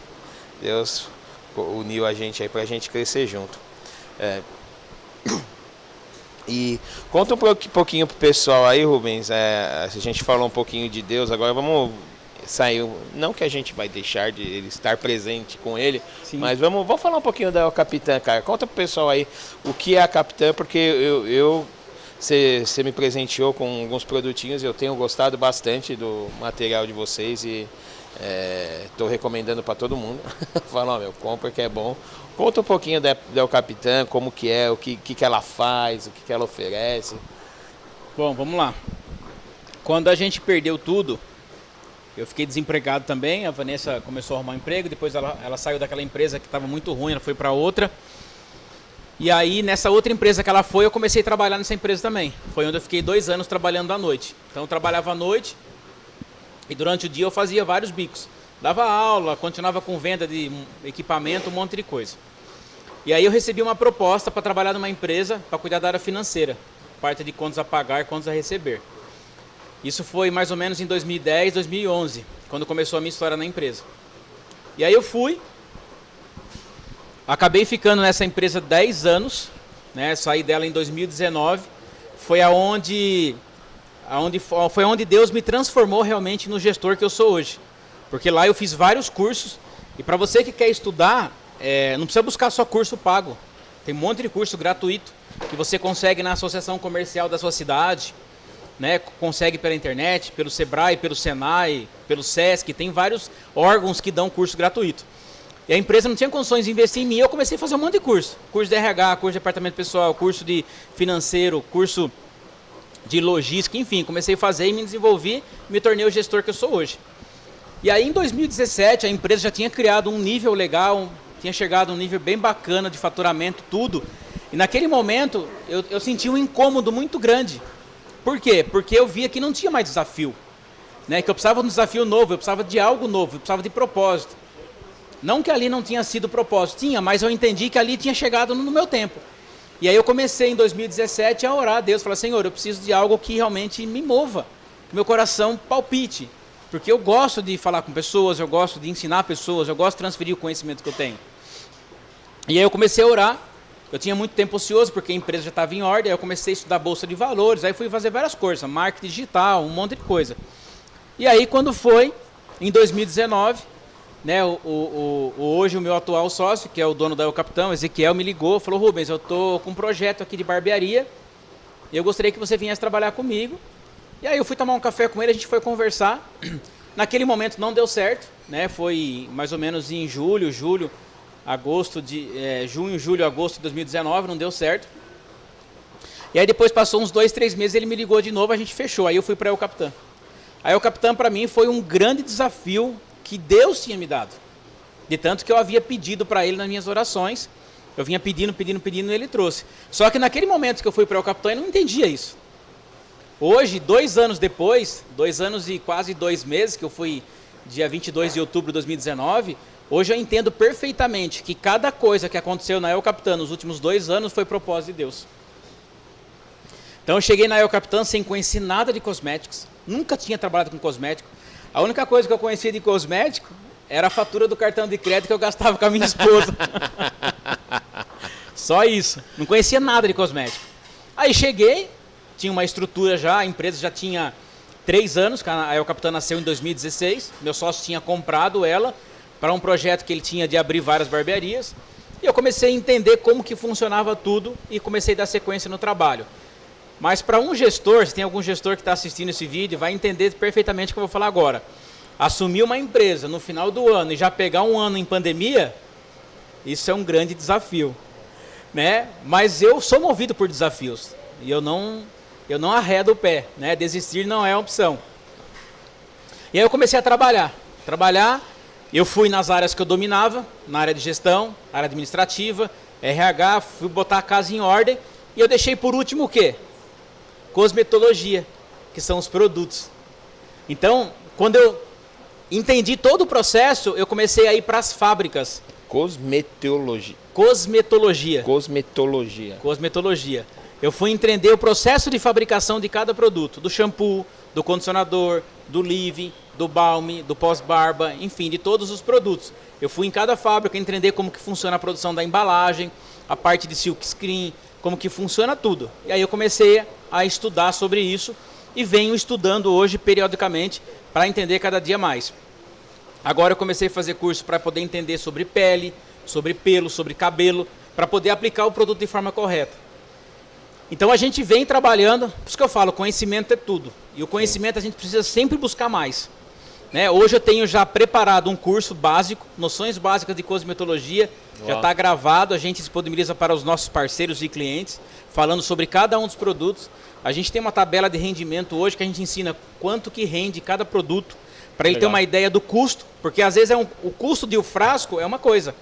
[SPEAKER 1] Deus uniu a gente aí pra gente crescer junto. É. E conta um pouquinho pro pessoal aí, Rubens. É, a gente falou um pouquinho de Deus, agora vamos sair. Não que a gente vai deixar de ele estar presente com ele, Sim. mas vamos, vamos falar um pouquinho da Capitã, cara. Conta pro pessoal aí o que é a Capitã, porque eu, eu você, me presenteou com alguns produtinhos, eu tenho gostado bastante do material de vocês e estou é, recomendando para todo mundo. Fala, ó, meu, compra que é bom. Conta um pouquinho da, da Capitã, como que é, o que, que, que ela faz, o que, que ela oferece.
[SPEAKER 2] Bom, vamos lá. Quando a gente perdeu tudo, eu fiquei desempregado também. A Vanessa começou a arrumar um emprego, depois ela, ela saiu daquela empresa que estava muito ruim, ela foi para outra. E aí, nessa outra empresa que ela foi, eu comecei a trabalhar nessa empresa também. Foi onde eu fiquei dois anos trabalhando à noite. Então, eu trabalhava à noite e durante o dia eu fazia vários bicos. Dava aula, continuava com venda de equipamento, um monte de coisa. E aí eu recebi uma proposta para trabalhar numa empresa para cuidar da área financeira, parte de contas a pagar, contas a receber. Isso foi mais ou menos em 2010, 2011, quando começou a minha história na empresa. E aí eu fui, acabei ficando nessa empresa 10 anos, né? Saí dela em 2019. Foi aonde, aonde foi onde Deus me transformou realmente no gestor que eu sou hoje. Porque lá eu fiz vários cursos. E para você que quer estudar, é, não precisa buscar só curso pago. Tem um monte de curso gratuito que você consegue na associação comercial da sua cidade, né? Consegue pela internet, pelo Sebrae, pelo Senai, pelo SESC, tem vários órgãos que dão curso gratuito. E a empresa não tinha condições de investir em mim, eu comecei a fazer um monte de curso. Curso de RH, curso de departamento pessoal, curso de financeiro, curso de logística, enfim, comecei a fazer e me desenvolvi, me tornei o gestor que eu sou hoje. E aí em 2017 a empresa já tinha criado um nível legal, tinha chegado a um nível bem bacana de faturamento, tudo. E naquele momento eu, eu senti um incômodo muito grande. Por quê? Porque eu via que não tinha mais desafio. Né? Que eu precisava de um desafio novo, eu precisava de algo novo, eu precisava de propósito. Não que ali não tinha sido propósito, tinha, mas eu entendi que ali tinha chegado no meu tempo. E aí eu comecei em 2017 a orar a Deus, falar, Senhor, eu preciso de algo que realmente me mova, que meu coração palpite. Porque eu gosto de falar com pessoas, eu gosto de ensinar pessoas, eu gosto de transferir o conhecimento que eu tenho. E aí eu comecei a orar. Eu tinha muito tempo ocioso porque a empresa já estava em ordem. Aí eu comecei a estudar bolsa de valores. Aí fui fazer várias coisas, marketing digital, um monte de coisa. E aí quando foi em 2019, né, o, o, o, hoje o meu atual sócio, que é o dono da El Capitão, Ezequiel, me ligou, falou: Rubens, eu tô com um projeto aqui de barbearia. Eu gostaria que você viesse trabalhar comigo. E aí eu fui tomar um café com ele, a gente foi conversar. Naquele momento não deu certo, né? Foi mais ou menos em julho, julho, agosto de é, junho, julho, agosto de 2019, não deu certo. E aí depois passou uns dois, três meses, ele me ligou de novo, a gente fechou. Aí eu fui para o Capitã. Aí o Capitã para mim foi um grande desafio que Deus tinha me dado. De tanto que eu havia pedido para ele nas minhas orações. Eu vinha pedindo, pedindo, pedindo e ele trouxe. Só que naquele momento que eu fui para o Capitão, eu não entendia isso. Hoje, dois anos depois, dois anos e quase dois meses, que eu fui dia 22 de outubro de 2019, hoje eu entendo perfeitamente que cada coisa que aconteceu na El Capitã nos últimos dois anos foi propósito de Deus. Então eu cheguei na El Capitã sem conhecer nada de cosméticos, nunca tinha trabalhado com cosmético. A única coisa que eu conhecia de cosmético era a fatura do cartão de crédito que eu gastava com a minha esposa. Só isso. Não conhecia nada de cosmético. Aí cheguei, tinha uma estrutura já, a empresa já tinha três anos, a El Capitã nasceu em 2016, meu sócio tinha comprado ela para um projeto que ele tinha de abrir várias barbearias, e eu comecei a entender como que funcionava tudo e comecei a dar sequência no trabalho. Mas para um gestor, se tem algum gestor que está assistindo esse vídeo, vai entender perfeitamente o que eu vou falar agora. Assumir uma empresa no final do ano e já pegar um ano em pandemia, isso é um grande desafio. Né? Mas eu sou movido por desafios. E eu não eu não arredo o pé, né? Desistir não é opção. E aí eu comecei a trabalhar. Trabalhar, eu fui nas áreas que eu dominava, na área de gestão, área administrativa, RH, fui botar a casa em ordem e eu deixei por último o quê? Cosmetologia, que são os produtos. Então, quando eu entendi todo o processo, eu comecei a ir para as fábricas.
[SPEAKER 1] Cosmetologia.
[SPEAKER 2] Cosmetologia.
[SPEAKER 1] Cosmetologia.
[SPEAKER 2] Cosmetologia. Eu fui entender o processo de fabricação de cada produto, do shampoo, do condicionador, do leave, do balme, do pós-barba, enfim, de todos os produtos. Eu fui em cada fábrica entender como que funciona a produção da embalagem, a parte de silk screen, como que funciona tudo. E aí eu comecei a estudar sobre isso e venho estudando hoje periodicamente para entender cada dia mais. Agora eu comecei a fazer curso para poder entender sobre pele, sobre pelo, sobre cabelo, para poder aplicar o produto de forma correta. Então a gente vem trabalhando, por isso que eu falo, conhecimento é tudo. E o conhecimento a gente precisa sempre buscar mais. Né? Hoje eu tenho já preparado um curso básico, noções básicas de cosmetologia, Uau. já está gravado, a gente disponibiliza para os nossos parceiros e clientes, falando sobre cada um dos produtos. A gente tem uma tabela de rendimento hoje que a gente ensina quanto que rende cada produto, para ele ter uma ideia do custo, porque às vezes é um, o custo de um frasco é uma coisa,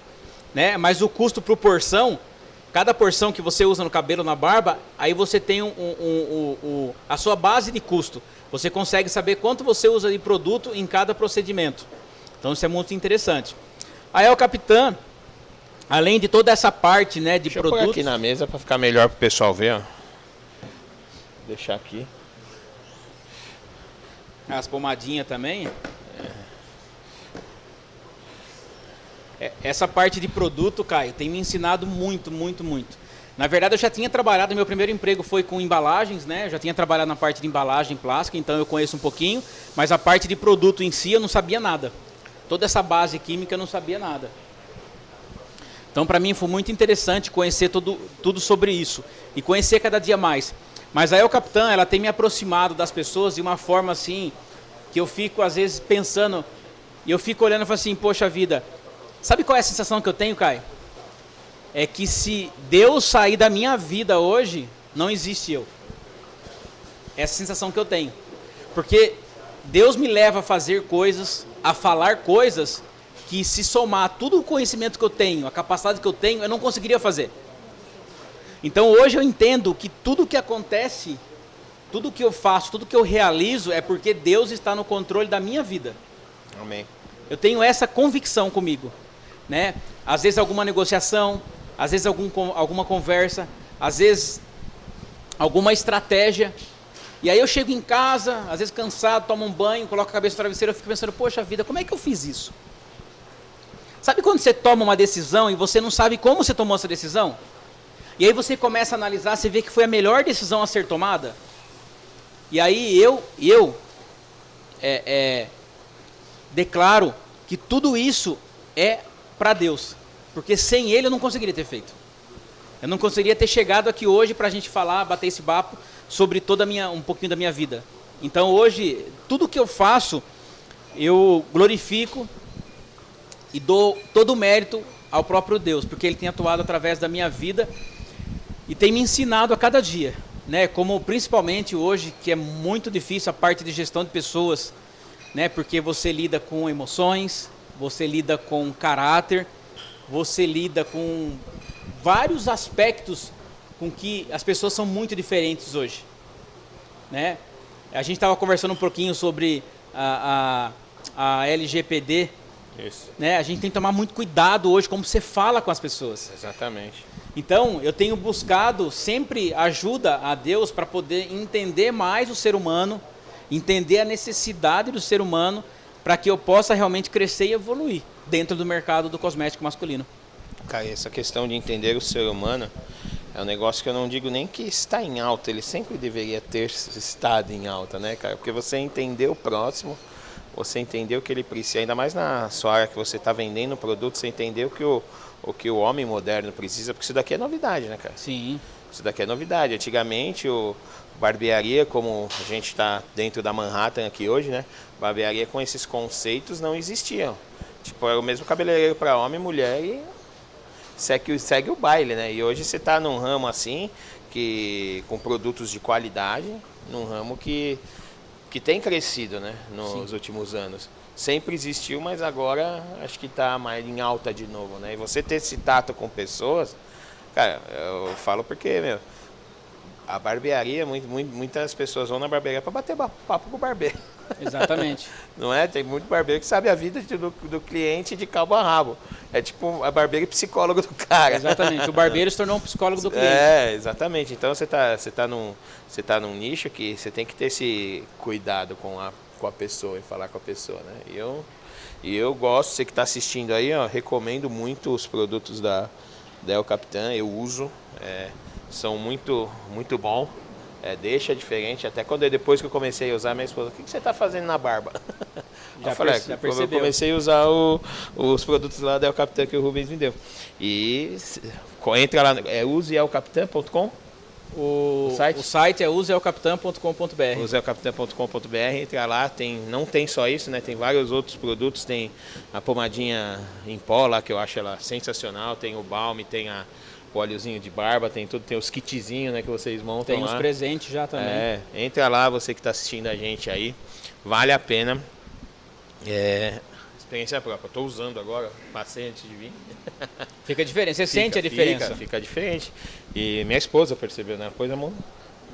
[SPEAKER 2] né? mas o custo por porção, cada porção que você usa no cabelo, na barba, aí você tem um, um, um, a sua base de custo. Você consegue saber quanto você usa de produto em cada procedimento. Então isso é muito interessante. Aí o capitã, além de toda essa parte né, de
[SPEAKER 1] Deixa
[SPEAKER 2] produtos...
[SPEAKER 1] Eu aqui na mesa para ficar melhor para o pessoal ver. Ó. Deixar aqui.
[SPEAKER 2] As pomadinhas também. É. Essa parte de produto, Caio, tem me ensinado muito, muito, muito. Na verdade, eu já tinha trabalhado, meu primeiro emprego foi com embalagens, né? Eu já tinha trabalhado na parte de embalagem plástica, então eu conheço um pouquinho, mas a parte de produto em si eu não sabia nada. Toda essa base química eu não sabia nada. Então, para mim foi muito interessante conhecer tudo, tudo sobre isso e conhecer cada dia mais. Mas a El Capitã, ela tem me aproximado das pessoas de uma forma assim que eu fico às vezes pensando e eu fico olhando e falo assim, poxa vida, sabe qual é a sensação que eu tenho, Caio? É que se Deus sair da minha vida hoje, não existe eu. Essa é a sensação que eu tenho. Porque Deus me leva a fazer coisas, a falar coisas que se somar tudo o conhecimento que eu tenho, a capacidade que eu tenho, eu não conseguiria fazer. Então hoje eu entendo que tudo que acontece, tudo que eu faço, tudo que eu realizo é porque Deus está no controle da minha vida.
[SPEAKER 1] Amém.
[SPEAKER 2] Eu tenho essa convicção comigo, né? Às vezes alguma negociação, às vezes algum, alguma conversa, às vezes alguma estratégia. E aí eu chego em casa, às vezes cansado, tomo um banho, coloco a cabeça no travesseiro, eu fico pensando, poxa vida, como é que eu fiz isso? Sabe quando você toma uma decisão e você não sabe como você tomou essa decisão? E aí você começa a analisar, você vê que foi a melhor decisão a ser tomada. E aí eu, eu é, é, declaro que tudo isso é para Deus. Porque sem Ele eu não conseguiria ter feito. Eu não conseguiria ter chegado aqui hoje para a gente falar, bater esse papo sobre toda minha, um pouquinho da minha vida. Então hoje, tudo que eu faço, eu glorifico e dou todo o mérito ao próprio Deus, porque Ele tem atuado através da minha vida e tem me ensinado a cada dia, né? Como principalmente hoje, que é muito difícil a parte de gestão de pessoas, né? Porque você lida com emoções, você lida com caráter, você lida com vários aspectos com que as pessoas são muito diferentes hoje, né? A gente estava conversando um pouquinho sobre a, a, a LGPD,
[SPEAKER 1] Isso.
[SPEAKER 2] né? A gente tem que tomar muito cuidado hoje como você fala com as pessoas.
[SPEAKER 1] Exatamente.
[SPEAKER 2] Então, eu tenho buscado sempre ajuda a Deus para poder entender mais o ser humano, entender a necessidade do ser humano, para que eu possa realmente crescer e evoluir dentro do mercado do cosmético masculino.
[SPEAKER 1] Cara, essa questão de entender o ser humano é um negócio que eu não digo nem que está em alta, ele sempre deveria ter estado em alta, né, cara? Porque você entender o próximo, você entender o que ele precisa, ainda mais na sua área que você está vendendo o produto, você entender o que o o que o homem moderno precisa, porque isso daqui é novidade, né, cara?
[SPEAKER 2] Sim.
[SPEAKER 1] Isso daqui é novidade. Antigamente, o barbearia, como a gente está dentro da Manhattan aqui hoje, né? Barbearia com esses conceitos não existiam. Tipo, era o mesmo cabeleireiro para homem e mulher e segue, segue o baile, né? E hoje você está num ramo assim, que com produtos de qualidade, num ramo que, que tem crescido, né? Nos Sim. últimos anos sempre existiu, mas agora acho que está mais em alta de novo, né? E você ter esse tato com pessoas, cara, eu falo porque, meu, a barbearia, muito, muito, muitas pessoas vão na barbearia para bater papo com o barbeiro.
[SPEAKER 2] Exatamente.
[SPEAKER 1] Não é? Tem muito barbeiro que sabe a vida do, do cliente de cabo a rabo. É tipo a barbeiro e psicólogo do cara.
[SPEAKER 2] Exatamente. O barbeiro se tornou um psicólogo do cliente.
[SPEAKER 1] É, exatamente. Então você tá, você tá, num, você tá num nicho que você tem que ter esse cuidado com a, com a pessoa e falar com a pessoa, né? E eu, e eu gosto, você que está assistindo aí, ó, recomendo muito os produtos da, da El Capitan, eu uso. É, são muito, muito bom. É, deixa diferente. Até quando eu, depois que eu comecei a usar, minha esposa, o que, que você está fazendo na barba?
[SPEAKER 2] Já,
[SPEAKER 1] eu falei,
[SPEAKER 2] já
[SPEAKER 1] eu
[SPEAKER 2] percebeu.
[SPEAKER 1] comecei a usar o- os produtos lá da El Capitan que o Rubens me deu. E entra lá, é useelcapitan.com,
[SPEAKER 2] O,
[SPEAKER 1] O site?
[SPEAKER 2] o site é useelcapitan.com.br.
[SPEAKER 1] useelcapitan.com.br, entra lá, tem, não tem só isso, né? Tem vários outros produtos, tem a pomadinha em pó lá, que eu acho ela sensacional, tem o balme, tem a, o óleozinho de barba, tem tudo, tem os kitzinhos, né, que vocês montam
[SPEAKER 2] Tem
[SPEAKER 1] lá.
[SPEAKER 2] os presentes já também.
[SPEAKER 1] É, entra lá, você que está assistindo a gente aí, vale a pena. É, experiência própria, estou usando agora, passei antes de vir.
[SPEAKER 2] Fica diferente. Você sente a
[SPEAKER 1] Fica-
[SPEAKER 2] diferença.
[SPEAKER 1] Fica, fica diferente. E minha esposa percebeu, né? Pois amor,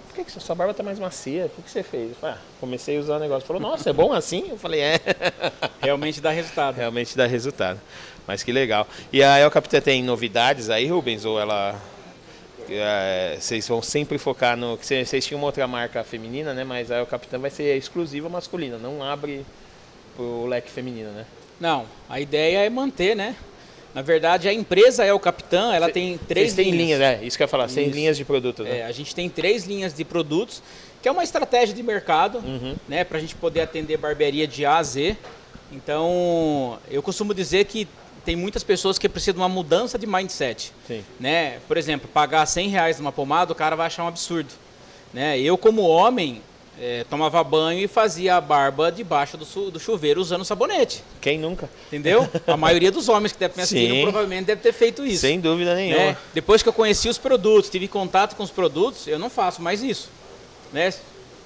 [SPEAKER 1] por que, que sua barba tá mais macia? O que, que você fez? Eu falei, ah, comecei a usar o negócio. Falou, nossa, é bom assim? Eu falei, é.
[SPEAKER 2] Realmente dá resultado.
[SPEAKER 1] Realmente dá resultado. Mas que legal. E a El Capitã tem novidades aí, Rubens? Ou ela. é, vocês vão sempre focar no. Vocês vocês tinham uma outra marca feminina, né? Mas a El Capitã vai ser exclusiva masculina, não abre pro leque feminino, né?
[SPEAKER 2] Não, a ideia é manter, né? Na verdade, a empresa é o Capitã, ela tem três linhas.
[SPEAKER 1] linhas, né? Isso que eu ia falar, tem
[SPEAKER 2] Isso.
[SPEAKER 1] linhas de produto, né?
[SPEAKER 2] É, a gente tem três linhas de produtos, que é uma estratégia de mercado,
[SPEAKER 1] Uhum.
[SPEAKER 2] né, para a gente poder atender barbearia de A a Z. Então, eu costumo dizer que tem muitas pessoas que precisam de uma mudança de mindset.
[SPEAKER 1] Sim.
[SPEAKER 2] Né? Por exemplo, pagar 100 reais numa pomada, o cara vai achar um absurdo. Né? Eu, como homem, eh, tomava banho e fazia a barba debaixo do, do chuveiro usando sabonete.
[SPEAKER 1] Quem nunca?
[SPEAKER 2] Entendeu? A maioria dos homens que devem me assistindo
[SPEAKER 1] Sim.
[SPEAKER 2] provavelmente deve ter feito isso.
[SPEAKER 1] Sem dúvida nenhuma.
[SPEAKER 2] né? Depois que eu conheci os produtos, tive contato com os produtos, eu não faço mais isso. Né?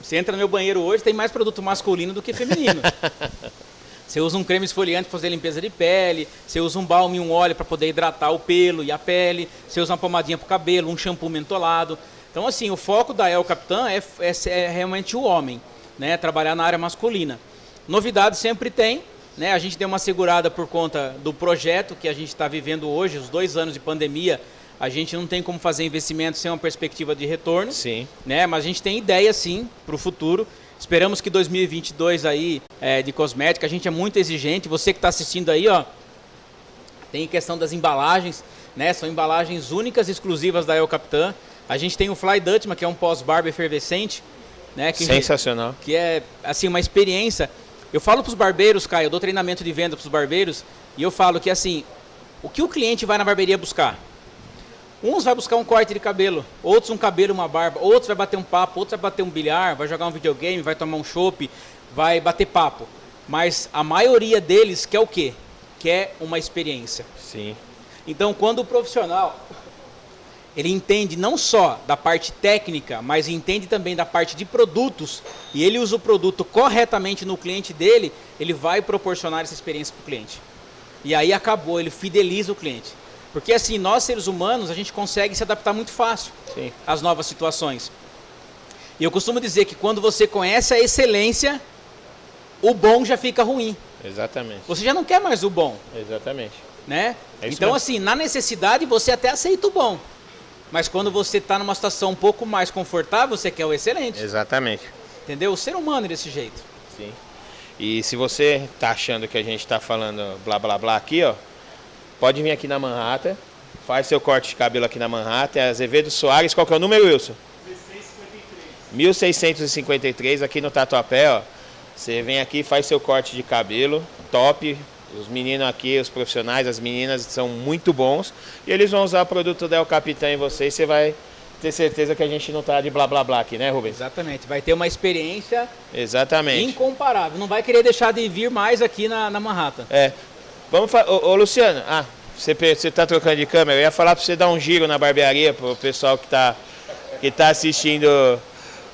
[SPEAKER 2] Você entra no meu banheiro hoje, tem mais produto masculino do que feminino. Você usa um creme esfoliante para fazer limpeza de pele, você usa um balme e um óleo para poder hidratar o pelo e a pele, você usa uma pomadinha para o cabelo, um shampoo mentolado. Então, assim, o foco da El Capitã é, é, é realmente o homem, né? Trabalhar na área masculina. Novidade sempre tem, né? A gente deu uma segurada por conta do projeto que a gente está vivendo hoje, os dois anos de pandemia. A gente não tem como fazer investimento sem uma perspectiva de retorno
[SPEAKER 1] Sim.
[SPEAKER 2] né? Mas a gente tem ideia sim para o futuro. Esperamos que 2022 aí é, de cosmética, a gente é muito exigente. Você que está assistindo aí, ó, tem questão das embalagens, né? São embalagens únicas, exclusivas da El Capitã. A gente tem o Fly Dutchman, que é um pós-barba efervescente, né? Que,
[SPEAKER 1] Sensacional.
[SPEAKER 2] que é assim uma experiência. Eu falo para os barbeiros, Caio, eu dou treinamento de venda para os barbeiros e eu falo que assim, o que o cliente vai na barbearia buscar? Uns vai buscar um corte de cabelo, outros um cabelo, uma barba, outros vai bater um papo, outros vai bater um bilhar, vai jogar um videogame, vai tomar um chopp, vai bater papo. Mas a maioria deles quer o quê? Quer uma experiência.
[SPEAKER 1] Sim.
[SPEAKER 2] Então, quando o profissional ele entende não só da parte técnica, mas entende também da parte de produtos, e ele usa o produto corretamente no cliente dele, ele vai proporcionar essa experiência para o cliente. E aí acabou, ele fideliza o cliente. Porque assim, nós seres humanos, a gente consegue se adaptar muito fácil
[SPEAKER 1] Sim.
[SPEAKER 2] às novas situações. E eu costumo dizer que quando você conhece a excelência, o bom já fica ruim.
[SPEAKER 1] Exatamente.
[SPEAKER 2] Você já não quer mais o bom
[SPEAKER 1] Exatamente.
[SPEAKER 2] né?
[SPEAKER 1] É
[SPEAKER 2] então,
[SPEAKER 1] mesmo.
[SPEAKER 2] assim, na necessidade você até aceita o bom. Mas quando você está numa situação um pouco mais confortável, você quer o excelente.
[SPEAKER 1] Exatamente.
[SPEAKER 2] Entendeu? O ser humano é desse jeito.
[SPEAKER 1] Sim. E se você tá achando que a gente tá falando blá blá blá aqui, ó, pode vir aqui na Manhattan, faz seu corte de cabelo aqui na Manhattan, é Azevedo Soares, qual que é o número, Wilson? 1653, aqui no Tatuapé, ó. Você vem aqui, faz seu corte de cabelo, top. Os meninos aqui, os profissionais, as meninas são muito bons. E eles vão usar o produto da El Capitã em você e você vai ter certeza que a gente não tá de blá blá blá aqui, né, Rubens?
[SPEAKER 2] Exatamente. Vai ter uma experiência
[SPEAKER 1] Exatamente.
[SPEAKER 2] incomparável. Não vai querer deixar de vir mais aqui na, na Manhattan.
[SPEAKER 1] É. Vamos fa... ô, ô, Luciano, ah, você, você tá trocando de câmera, eu ia falar pra você dar um giro na barbearia pro pessoal que tá, que tá assistindo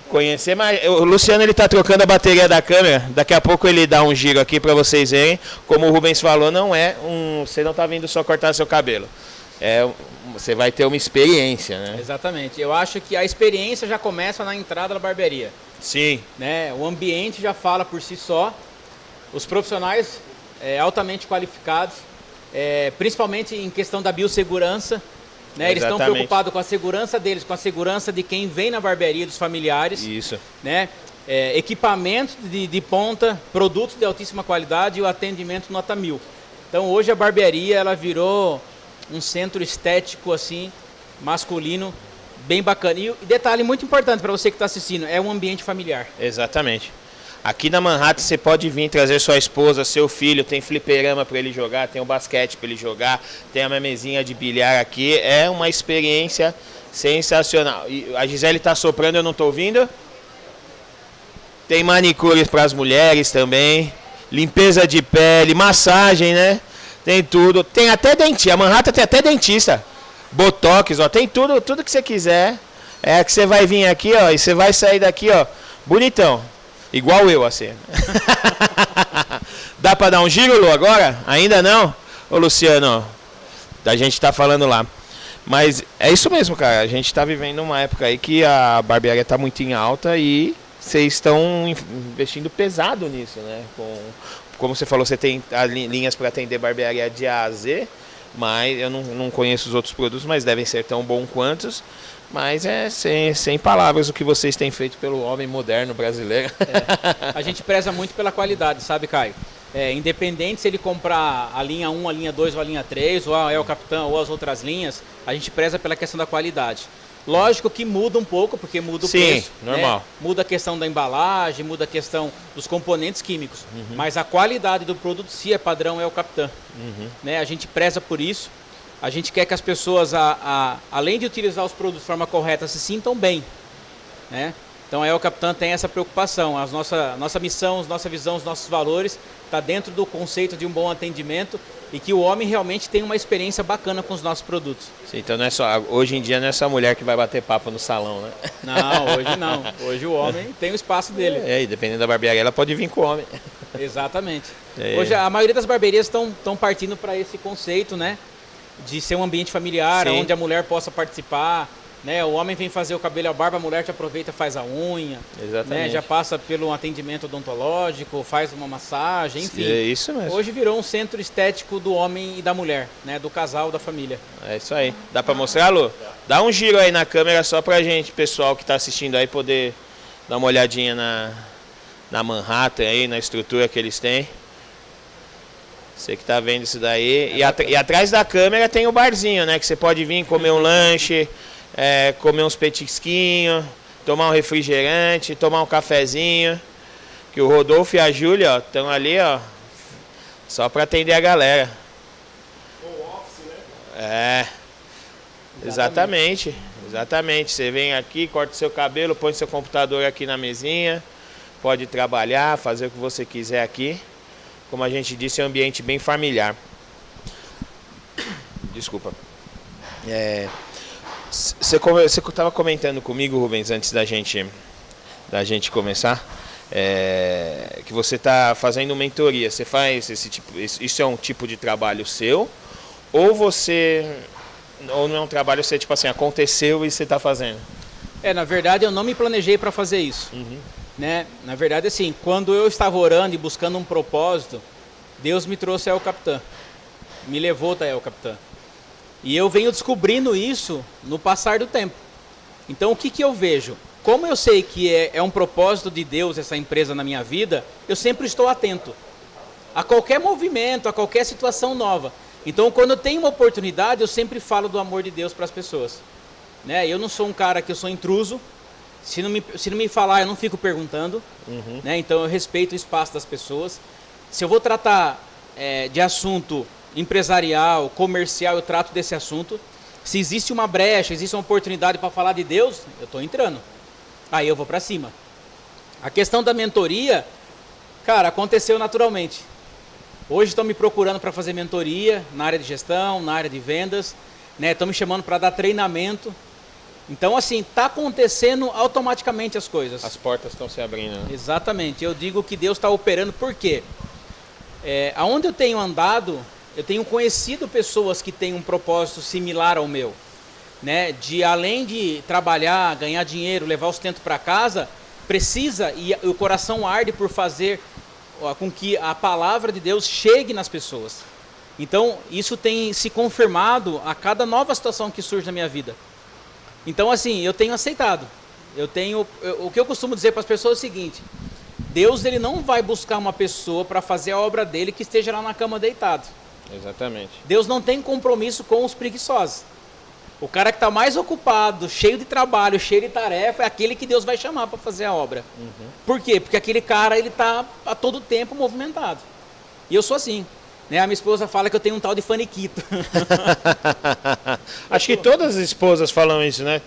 [SPEAKER 1] conhecer, mas o Luciano ele tá trocando a bateria da câmera, daqui a pouco ele dá um giro aqui pra vocês verem, como o Rubens falou, não é um, você não tá vindo só cortar seu cabelo. é, você vai ter uma experiência, né?
[SPEAKER 2] Exatamente. Eu acho que a experiência já começa na entrada da barbearia.
[SPEAKER 1] Sim.
[SPEAKER 2] Né? O ambiente já fala por si só. Os profissionais é, altamente qualificados, é, principalmente em questão da biossegurança. Né? Eles estão preocupados com a segurança deles, com a segurança de quem vem na barbearia, dos familiares.
[SPEAKER 1] Isso.
[SPEAKER 2] Né? É, equipamentos de, de, ponta, produtos de altíssima qualidade e o atendimento nota mil. Então hoje a barbearia ela virou um centro estético assim, masculino, bem bacana. E detalhe muito importante para você que está assistindo, é um ambiente familiar.
[SPEAKER 1] Exatamente. Aqui na Manhattan você pode vir trazer sua esposa, seu filho, tem fliperama para ele jogar, tem o basquete para ele jogar, tem a mesinha de bilhar aqui. É uma experiência sensacional. E a Gisele está soprando, eu não estou ouvindo. Tem manicures para as mulheres também, limpeza de pele, massagem, né? Tem tudo. Tem até dentista. A Manhattan tem até dentista. Botox, ó, tem tudo, tudo que você quiser. É que você vai vir aqui, ó, e você vai sair daqui, ó, bonitão. Igual eu, assim. Dá para dar um giro, Lu, agora? Ainda não? Ô, Luciano, a gente tá falando lá. Mas é isso mesmo, cara. A gente está vivendo uma época aí que a barbearia está muito em alta e vocês estão investindo pesado nisso, né? Com, como você falou, você tem linhas para atender barbearia de A a Z, mas eu não, não conheço os outros produtos, mas devem ser tão bons quantos. Mas é sem, sem palavras o que vocês têm feito pelo homem moderno brasileiro.
[SPEAKER 2] É. A gente preza muito pela qualidade, sabe, Caio? É, independente se ele comprar a linha 1, a linha 2 ou a linha 3, ou é o Capitão ou as outras linhas, a gente preza pela questão da qualidade. Lógico que muda um pouco, porque muda o
[SPEAKER 1] Sim,
[SPEAKER 2] preço.
[SPEAKER 1] Né? normal. Né?
[SPEAKER 2] Muda a questão da embalagem, muda a questão dos componentes químicos. Uhum. Mas a qualidade do produto, se é padrão, é o Capitão. Uhum. Né? A gente preza por isso. A gente quer que as pessoas, a, a, além de utilizar os produtos de forma correta, se sintam bem. Né? Então a El Capitã tem essa preocupação. A nossa, nossa missão, a nossa visão, os nossos valores está dentro do conceito de um bom atendimento e que o homem realmente tem uma experiência bacana com os nossos produtos.
[SPEAKER 1] Sim, então não é só, hoje em dia não é só a mulher que vai bater papo no salão, né?
[SPEAKER 2] Não, hoje não. Hoje o homem tem o espaço dele.
[SPEAKER 1] É, e dependendo da barbearia, ela pode vir com o homem.
[SPEAKER 2] Exatamente. É. Hoje a maioria das barbearias estão partindo para esse conceito, né? De ser um ambiente familiar, Sim. onde a mulher possa participar. Né? O homem vem fazer o cabelo e a barba, a mulher já aproveita faz a unha. Exatamente. Né? Já passa pelo atendimento odontológico, faz uma massagem, enfim.
[SPEAKER 1] É isso mesmo.
[SPEAKER 2] Hoje virou um centro estético do homem e da mulher, né? Do casal, da família.
[SPEAKER 1] É isso aí. Dá para mostrar, Lu? Dá um giro aí na câmera só pra gente, pessoal que está assistindo aí, poder dar uma olhadinha na, na Manhattan aí, na estrutura que eles têm. Você que está vendo isso daí. E, at e, atrás da câmera tem o barzinho, né? Que você pode vir comer um lanche, é, comer uns petisquinhos, tomar um refrigerante, tomar um cafezinho. Que o Rodolfo e a Júlia estão ali, ó, só para atender a galera. office, né? É. Exatamente. Exatamente. Você vem aqui, corta seu cabelo, põe seu computador aqui na mesinha, pode trabalhar, fazer o que você quiser aqui como a gente disse, é um ambiente bem familiar. Desculpa. É, você estava comentando comigo, Rubens, antes da gente, da gente começar, é, que você está fazendo mentoria. Você faz esse tipo, isso é um tipo de trabalho seu? Ou você, ou não é um trabalho seu, tipo assim, aconteceu e você está fazendo?
[SPEAKER 2] É, na verdade eu não me planejei para fazer isso. Uhum. Né? Na verdade, assim, quando eu estava orando e buscando um propósito, Deus me trouxe a El Capitã. Me levou até El Capitã. E eu venho descobrindo isso no passar do tempo. Então, o que, que eu vejo? Como eu sei que é, é um propósito de Deus essa empresa na minha vida, eu sempre estou atento a qualquer movimento, a qualquer situação nova. Então, quando eu tenho uma oportunidade, eu sempre falo do amor de Deus para as pessoas. Né? Eu não sou um cara que eu sou intruso, se não me, se não me falar, eu não fico perguntando. Uhum. Né? Então eu respeito o espaço das pessoas. Se eu vou tratar é, de assunto empresarial, comercial, eu trato desse assunto. Se existe uma brecha, existe uma oportunidade para falar de Deus, eu estou entrando. Aí eu vou para cima. A questão da mentoria, cara, aconteceu naturalmente. Hoje estão me procurando para fazer mentoria na área de gestão, na área de vendas, né? Estão me chamando para dar treinamento. Então, assim, está acontecendo automaticamente as coisas.
[SPEAKER 1] As portas estão se abrindo. Né?
[SPEAKER 2] Exatamente. Eu digo que Deus está operando por quê? É, aonde eu tenho andado, eu tenho conhecido pessoas que têm um propósito similar ao meu, né? De além de trabalhar, ganhar dinheiro, levar o sustento para casa, precisa e o coração arde por fazer com que a palavra de Deus chegue nas pessoas. Então, isso tem se confirmado a cada nova situação que surge na minha vida. Então, assim, eu tenho aceitado. Eu tenho, eu, o que eu costumo dizer para as pessoas é o seguinte: Deus ele não vai buscar uma pessoa para fazer a obra dele que esteja lá na cama deitado.
[SPEAKER 1] Exatamente.
[SPEAKER 2] Deus não tem compromisso com os preguiçosos. O cara que está mais ocupado, cheio de trabalho, cheio de tarefa, é aquele que Deus vai chamar para fazer a obra. Uhum. Por quê? Porque aquele cara ele está a todo tempo movimentado. E eu sou assim. Né? A minha esposa fala que eu tenho um tal de faniquito.
[SPEAKER 1] Acho que todas as esposas falam isso, né?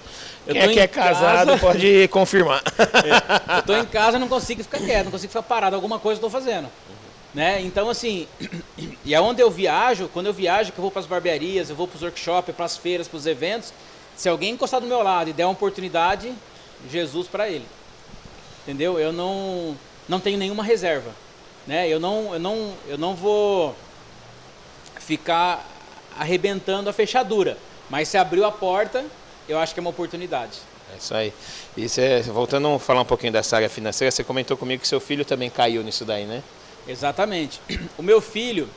[SPEAKER 1] Quem é que é casado casa... pode confirmar.
[SPEAKER 2] É, eu estou em casa e não consigo ficar quieto, não consigo ficar parado. Alguma coisa eu estou fazendo. Né? Então, assim, e aonde eu viajo, quando eu viajo, que eu vou para as barbearias, eu vou para os workshops, para as feiras, para os eventos, se alguém encostar do meu lado e der uma oportunidade, Jesus para ele. Entendeu? Eu não, não tenho nenhuma reserva. Né? Eu, não, eu, não, eu não vou ficar arrebentando a fechadura. Mas se abriu a porta, eu acho que é uma oportunidade.
[SPEAKER 1] É isso aí. E você, voltando a falar um pouquinho dessa área financeira, você comentou comigo que seu filho também caiu nisso daí, né?
[SPEAKER 2] Exatamente. O meu filho,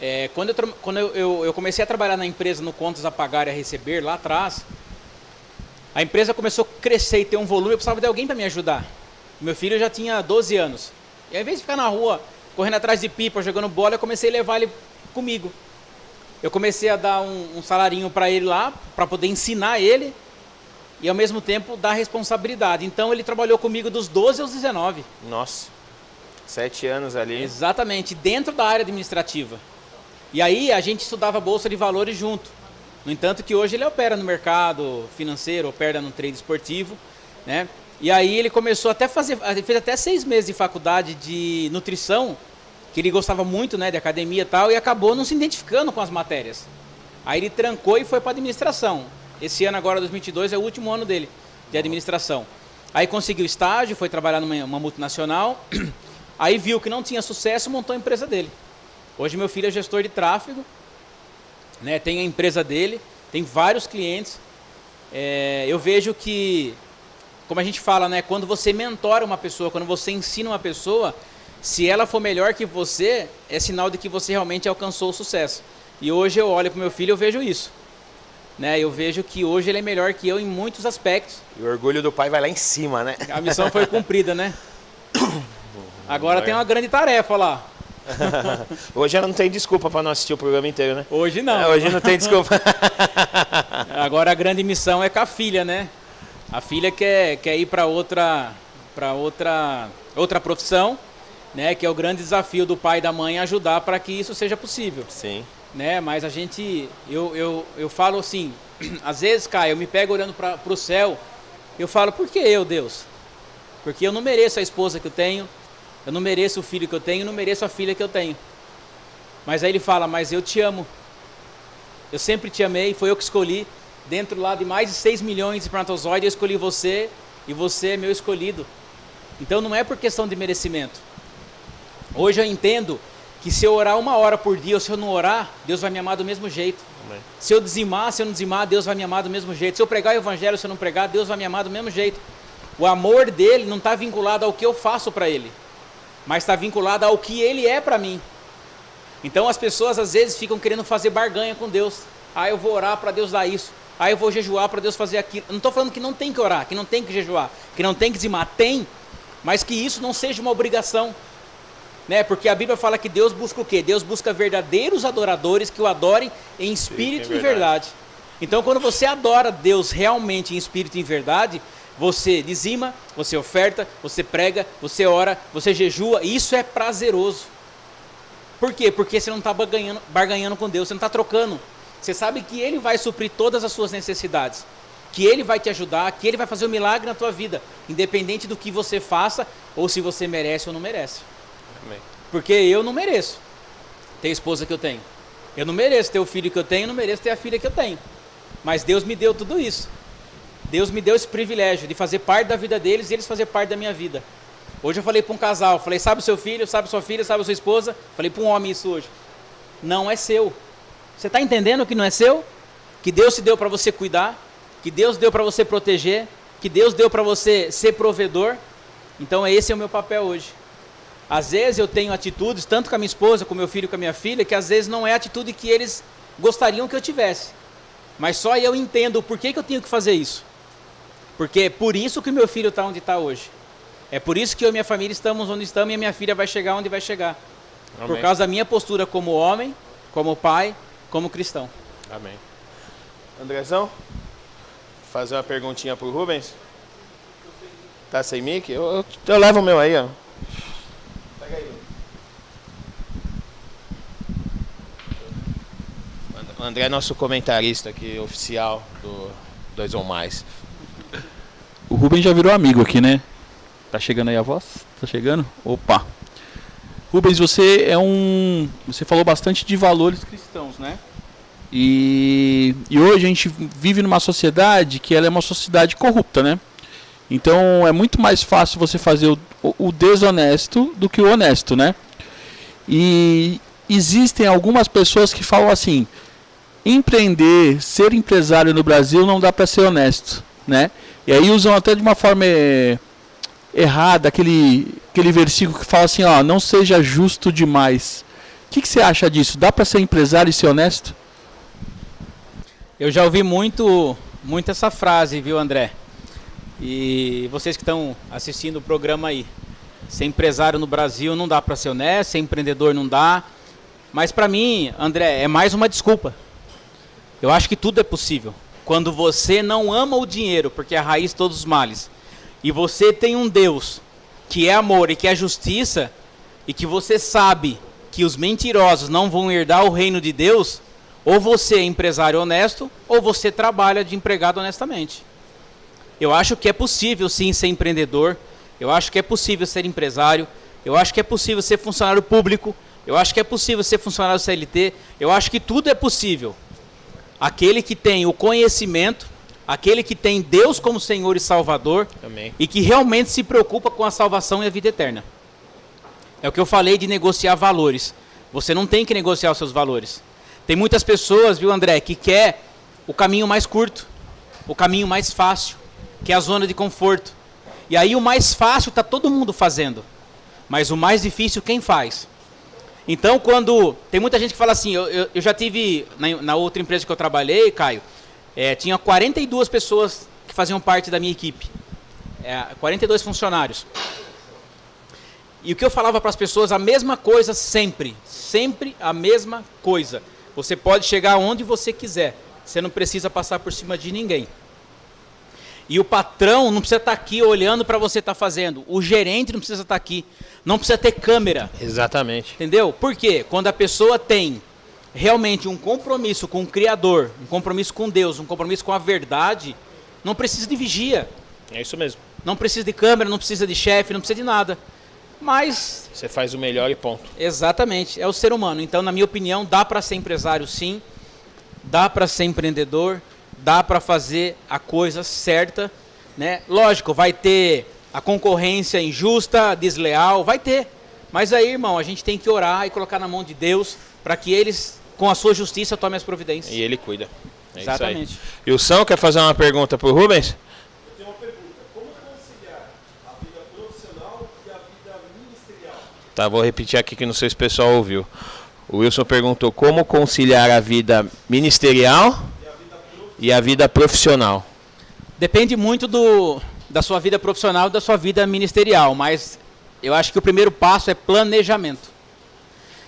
[SPEAKER 2] é, quando, eu, quando eu, eu, eu, comecei a trabalhar na empresa no Contas a Pagar e a Receber, lá atrás, a empresa começou a crescer e ter um volume, eu precisava de alguém para me ajudar. Meu filho já tinha 12 anos. E ao invés de ficar na rua, correndo atrás de pipa, jogando bola, eu comecei a levar ele comigo. Eu comecei a dar um, um salarinho para ele lá, para poder ensinar ele e ao mesmo tempo dar responsabilidade. Então ele trabalhou comigo dos 12 aos 19.
[SPEAKER 1] Nossa. Sete anos ali.
[SPEAKER 2] Exatamente, dentro da área administrativa. E aí a gente estudava Bolsa de Valores junto. No entanto que hoje ele opera no mercado financeiro, opera no trade esportivo, né? E aí ele começou até fazer, ele fez até seis meses de faculdade de nutrição, que ele gostava muito, né, de academia e tal, e acabou não se identificando com as matérias. Aí ele trancou e foi para administração. Esse ano agora, 2022, é o último ano dele de administração. Aí conseguiu estágio, foi trabalhar numa multinacional Aí viu que não tinha sucesso, montou a empresa dele. Hoje meu filho é gestor de tráfego, né? tem a empresa dele, tem vários clientes. É, eu vejo que, como a gente fala, né? quando você mentora uma pessoa, quando você ensina uma pessoa, se ela for melhor que você, é sinal de que você realmente alcançou o sucesso. E hoje eu olho para meu filho e vejo isso. Né, eu vejo que hoje ele é melhor que eu em muitos aspectos.
[SPEAKER 1] E o orgulho do pai vai lá em cima, né?
[SPEAKER 2] A missão foi cumprida, né? Agora tem uma grande tarefa lá.
[SPEAKER 1] hoje não tem desculpa para não assistir o programa inteiro, né?
[SPEAKER 2] Hoje não. É,
[SPEAKER 1] hoje não tem desculpa.
[SPEAKER 2] Agora a grande missão é com a filha, né? A filha quer, quer ir para outra para outra outra profissão, né? Que é o grande desafio do pai e da mãe ajudar para que isso seja possível.
[SPEAKER 1] Sim.
[SPEAKER 2] Né? Mas a gente, eu, eu, eu falo assim, às vezes, cara, eu me pego olhando para o céu, eu falo, por que eu, Deus? Porque eu não mereço a esposa que eu tenho, eu não mereço o filho que eu tenho, não mereço a filha que eu tenho. Mas aí ele fala: Mas eu te amo. Eu sempre te amei, foi eu que escolhi. Dentro lá de mais de 6 milhões de espermatozoides, eu escolhi você e você é meu escolhido. Então não é por questão de merecimento. Hoje eu entendo que se eu orar uma hora por dia ou se eu não orar, Deus vai me amar do mesmo jeito. Amém. Se eu dizimar, se eu não dizimar, Deus vai me amar do mesmo jeito. Se eu pregar o evangelho, se eu não pregar, Deus vai me amar do mesmo jeito. O amor dele não está vinculado ao que eu faço para ele mas está vinculada ao que Ele é para mim. Então as pessoas às vezes ficam querendo fazer barganha com Deus. Ah, eu vou orar para Deus dar isso. Ah, eu vou jejuar para Deus fazer aquilo. Eu não estou falando que não tem que orar, que não tem que jejuar, que não tem que dizimar. Tem, mas que isso não seja uma obrigação. Né? Porque a Bíblia fala que Deus busca o quê? Deus busca verdadeiros adoradores que o adorem em espírito e em verdade. Então, quando você adora Deus realmente em espírito e em verdade, você dizima, você oferta, você prega, você ora, você jejua, e isso é prazeroso. Por quê? Porque você não está barganhando, barganhando com Deus, você não está trocando. Você sabe que Ele vai suprir todas as suas necessidades, que Ele vai te ajudar, que Ele vai fazer um milagre na tua vida, independente do que você faça, ou se você merece ou não merece. Porque eu não mereço ter a esposa que eu tenho. Eu não mereço ter o filho que eu tenho, não mereço ter a filha que eu tenho. Mas Deus me deu tudo isso. Deus me deu esse privilégio de fazer parte da vida deles e eles fazer parte da minha vida. Hoje eu falei para um casal, falei, sabe o seu filho, sabe sua filha, sabe a sua esposa? Falei para um homem isso hoje. não é seu. Você está entendendo que não é seu? Que Deus te deu para você cuidar, que Deus deu para você proteger, que Deus deu para você ser provedor. Então esse é o meu papel hoje. Às vezes eu tenho atitudes, tanto com a minha esposa, com meu filho, com a minha filha, que às vezes não é a atitude que eles gostariam que eu tivesse. Mas só eu entendo por que, que eu tenho que fazer isso. Porque é por isso que meu filho está onde está hoje. É por isso que eu e minha família estamos onde estamos e a minha filha vai chegar onde vai chegar. Amém. Por causa da minha postura como homem, como pai, como cristão.
[SPEAKER 1] Amém. Andrezão, fazer uma perguntinha pro Rubens. Tá sem mic? Eu, eu, eu levo o meu aí, ó. Pega aí. O André é nosso comentarista aqui, oficial do Dois ou Mais.
[SPEAKER 3] O Rubens já virou amigo aqui, né? Tá chegando aí a voz? Tá chegando? Opa! Rubens, você é um. Você falou bastante de valores cristãos, né? E, e hoje a gente vive numa sociedade que ela é uma sociedade corrupta, né? Então é muito mais fácil você fazer o, o desonesto do que o honesto, né? E existem algumas pessoas que falam assim: empreender, ser empresário no Brasil não dá para ser honesto, né? E aí usam até de uma forma eh, errada aquele, aquele versículo que fala assim, ó, não seja justo demais. O que, que você acha disso? Dá para ser empresário e ser honesto?
[SPEAKER 2] Eu já ouvi muito, muito essa frase, viu, André? E vocês que estão assistindo o programa aí, ser empresário no Brasil não dá para ser honesto, ser empreendedor não dá. Mas para mim, André, é mais uma desculpa. Eu acho que tudo é possível. Quando você não ama o dinheiro, porque é a raiz de todos os males, e você tem um Deus que é amor e que é justiça, e que você sabe que os mentirosos não vão herdar o reino de Deus, ou você é empresário honesto, ou você trabalha de empregado honestamente. Eu acho que é possível sim ser empreendedor, eu acho que é possível ser empresário, eu acho que é possível ser funcionário público, eu acho que é possível ser funcionário CLT, eu acho que tudo é possível. Aquele que tem o conhecimento, aquele que tem Deus como Senhor e Salvador Amém. e que realmente se preocupa com a salvação e a vida eterna. É o que eu falei de negociar valores. Você não tem que negociar os seus valores. Tem muitas pessoas, viu, André, que quer o caminho mais curto, o caminho mais fácil, que é a zona de conforto. E aí o mais fácil está todo mundo fazendo, mas o mais difícil quem faz? Então, quando tem muita gente que fala assim, eu, eu, eu já tive na, na outra empresa que eu trabalhei, Caio, é, tinha 42 pessoas que faziam parte da minha equipe. É, 42 funcionários. E o que eu falava para as pessoas, a mesma coisa sempre. Sempre a mesma coisa. Você pode chegar onde você quiser. Você não precisa passar por cima de ninguém. E o patrão não precisa estar tá aqui olhando para você estar tá fazendo. O gerente não precisa estar tá aqui. Não precisa ter câmera.
[SPEAKER 1] Exatamente.
[SPEAKER 2] Entendeu? Por quê? Quando a pessoa tem realmente um compromisso com o Criador, um compromisso com Deus, um compromisso com a verdade, não precisa de vigia.
[SPEAKER 1] É isso mesmo.
[SPEAKER 2] Não precisa de câmera, não precisa de chefe, não precisa de nada. Mas.
[SPEAKER 1] Você faz o melhor e ponto.
[SPEAKER 2] Exatamente. É o ser humano. Então, na minha opinião, dá para ser empresário sim. Dá para ser empreendedor. Dá para fazer a coisa certa. Né? Lógico, vai ter a concorrência injusta, desleal, vai ter. Mas aí, irmão, a gente tem que orar e colocar na mão de Deus para que eles com a sua justiça, tome as providências.
[SPEAKER 1] E ele cuida.
[SPEAKER 2] É Exatamente.
[SPEAKER 1] E o São quer fazer uma pergunta para o Rubens? Eu tenho uma pergunta. Como conciliar a vida profissional e a vida ministerial? Tá, vou repetir aqui que não sei se o pessoal ouviu. O Wilson perguntou como conciliar a vida ministerial e a vida, e a vida profissional.
[SPEAKER 2] Depende muito do, da sua vida profissional e da sua vida ministerial, mas eu acho que o primeiro passo é planejamento.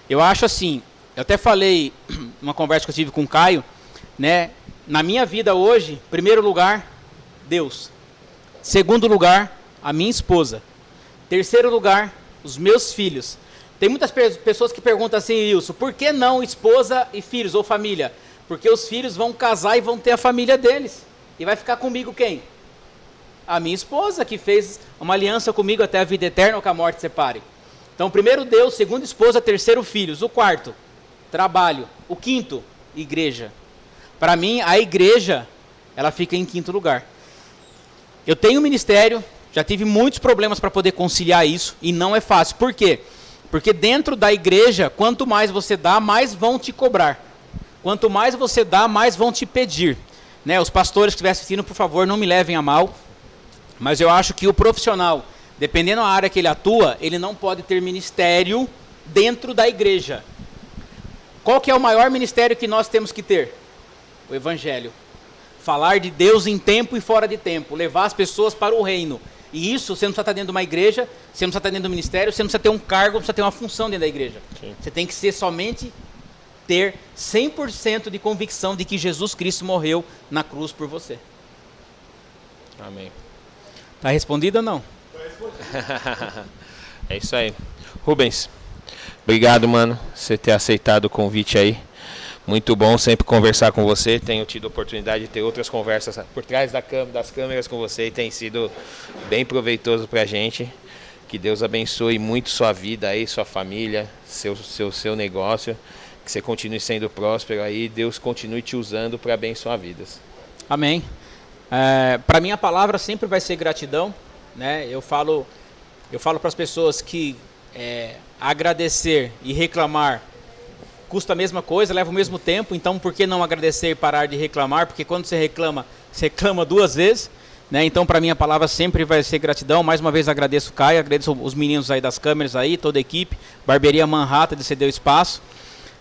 [SPEAKER 2] Eu acho assim, eu até falei numa conversa que eu tive com o Caio, né? Na minha vida hoje, primeiro lugar, Deus. Segundo lugar, a minha esposa. Terceiro lugar, os meus filhos. Tem muitas pessoas que perguntam assim, Wilson, por que não esposa e filhos ou família? Porque os filhos vão casar e vão ter a família deles. E vai ficar comigo quem? A minha esposa, que fez uma aliança comigo até a vida eterna ou que a morte separe. Então, primeiro Deus, segundo esposa, terceiro filhos. O quarto, trabalho. O quinto, igreja. Para mim, a igreja, ela fica em quinto lugar. Eu tenho ministério, já tive muitos problemas para poder conciliar isso, e não é fácil. Por quê? Porque dentro da igreja, quanto mais você dá, mais vão te cobrar. Quanto mais você dá, mais vão te pedir. Né? Os pastores que estiverem assistindo, por favor, não me levem a mal. Mas eu acho que o profissional, dependendo da área que ele atua, ele não pode ter ministério dentro da igreja. Qual que é o maior ministério que nós temos que ter? O evangelho. Falar de Deus em tempo e fora de tempo, levar as pessoas para o reino. E isso você não precisa estar dentro de uma igreja, você não precisa estar dentro do ministério, você não precisa ter um cargo, não precisa ter uma função dentro da igreja. Sim. Você tem que ser somente ter 100% de convicção de que Jesus Cristo morreu na cruz por você.
[SPEAKER 1] Amém.
[SPEAKER 2] Está respondido ou não?
[SPEAKER 1] é isso aí. Rubens, obrigado, mano, você ter aceitado o convite aí. Muito bom sempre conversar com você. Tenho tido a oportunidade de ter outras conversas por trás da das câmeras com você e tem sido bem proveitoso para a gente. Que Deus abençoe muito sua vida aí, sua família, seu, seu, seu negócio. Que você continue sendo próspero aí. Deus continue te usando para abençoar vidas.
[SPEAKER 2] Amém. É, para mim a palavra sempre vai ser gratidão. Né? Eu falo, eu falo para as pessoas que é, agradecer e reclamar custa a mesma coisa, leva o mesmo tempo, então por que não agradecer e parar de reclamar? Porque quando você reclama, você reclama duas vezes. Né? Então, para mim, a palavra sempre vai ser gratidão. Mais uma vez agradeço o Caio, agradeço os meninos aí das câmeras aí, toda a equipe, Barbearia Manhattan de ceder o espaço.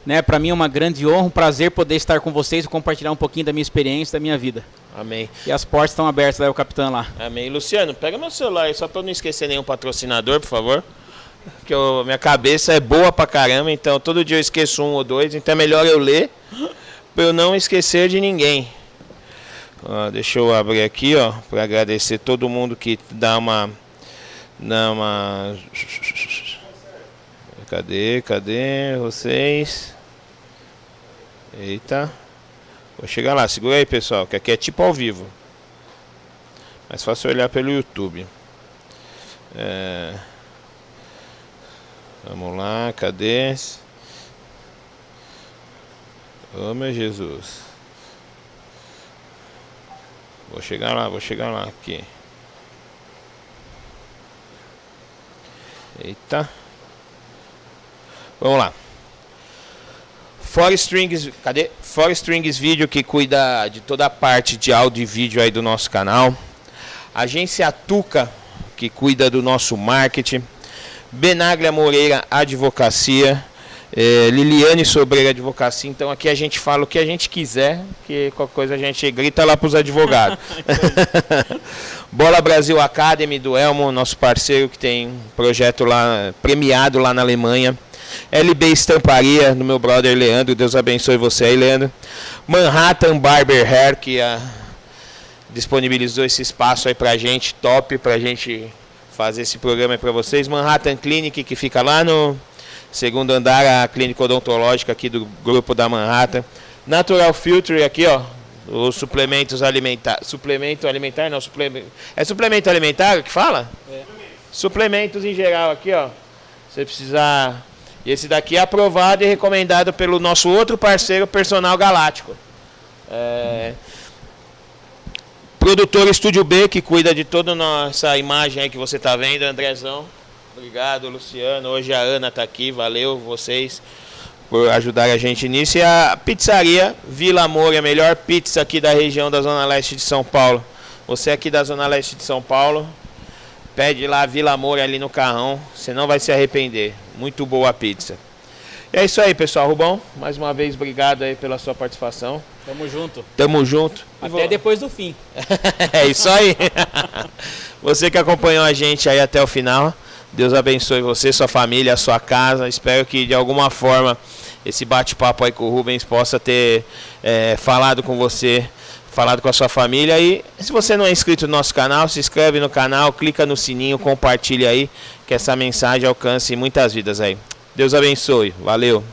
[SPEAKER 2] Né? Para mim é uma grande honra, um prazer poder estar com vocês e compartilhar um pouquinho da minha experiência, da minha vida.
[SPEAKER 1] Amém.
[SPEAKER 2] E as portas estão abertas, aí o capitão lá.
[SPEAKER 1] Amém. Luciano, pega meu celular aí, só para não esquecer nenhum patrocinador, por favor que eu, minha cabeça é boa pra caramba, então todo dia eu esqueço um ou dois, então é melhor eu ler pra eu não esquecer de ninguém. Ó, deixa eu abrir aqui, ó, para agradecer todo mundo que dá uma dá uma Cadê? Cadê vocês? Eita. Vou chegar lá, segura aí, pessoal, que aqui é tipo ao vivo. Mais fácil olhar pelo YouTube. É Vamos lá, cadê? Oh meu Jesus. Vou chegar lá, vou chegar lá aqui. Eita. Vamos lá. Forest Strings, cadê? Forest Strings Video que cuida de toda a parte de áudio e vídeo aí do nosso canal. Agência Tuca que cuida do nosso marketing. Benaglia Moreira Advocacia, é, Liliane Sobreira Advocacia. Então aqui a gente fala o que a gente quiser, que qualquer coisa a gente grita lá para os advogados. Bola Brasil Academy do Elmo, nosso parceiro que tem um projeto lá premiado lá na Alemanha. LB Estamparia, do meu brother Leandro, Deus abençoe você aí, Leandro. Manhattan Barber Hair, que a, ah, disponibilizou esse espaço aí pra gente, top, pra gente fazer esse programa para vocês. Manhattan Clinic, que fica lá no segundo andar, a clínica odontológica aqui do grupo da Manhattan. Natural Filter aqui, ó, os suplementos alimentares. Suplemento alimentar, não, suplemento. É suplemento alimentar que fala? É. Suplementos em geral aqui, ó. Você precisar. E esse daqui é aprovado e recomendado pelo nosso outro parceiro, Personal Galáctico. É. Produtor Estúdio B, que cuida de toda nossa imagem aí que você está vendo, Andrezão. Obrigado, Luciano. Hoje a Ana está aqui, valeu vocês por ajudar a gente nisso. E a pizzaria Vila Amor, a melhor pizza aqui da região da Zona Leste de São Paulo. Você aqui da Zona Leste de São Paulo, pede lá Vila Amor ali no carrão, você não vai se arrepender. Muito boa a pizza. E é isso aí, pessoal. Rubão, mais uma vez, obrigado aí pela sua participação.
[SPEAKER 2] Tamo junto.
[SPEAKER 1] Tamo junto.
[SPEAKER 2] Até depois do fim.
[SPEAKER 1] é isso aí. você que acompanhou a gente aí até o final. Deus abençoe você, sua família, a sua casa. Espero que de alguma forma esse bate-papo aí com o Rubens possa ter é, falado com você, falado com a sua família. E se você não é inscrito no nosso canal, se inscreve no canal, clica no sininho, compartilha aí, que essa mensagem alcance muitas vidas aí. Deus abençoe. Valeu.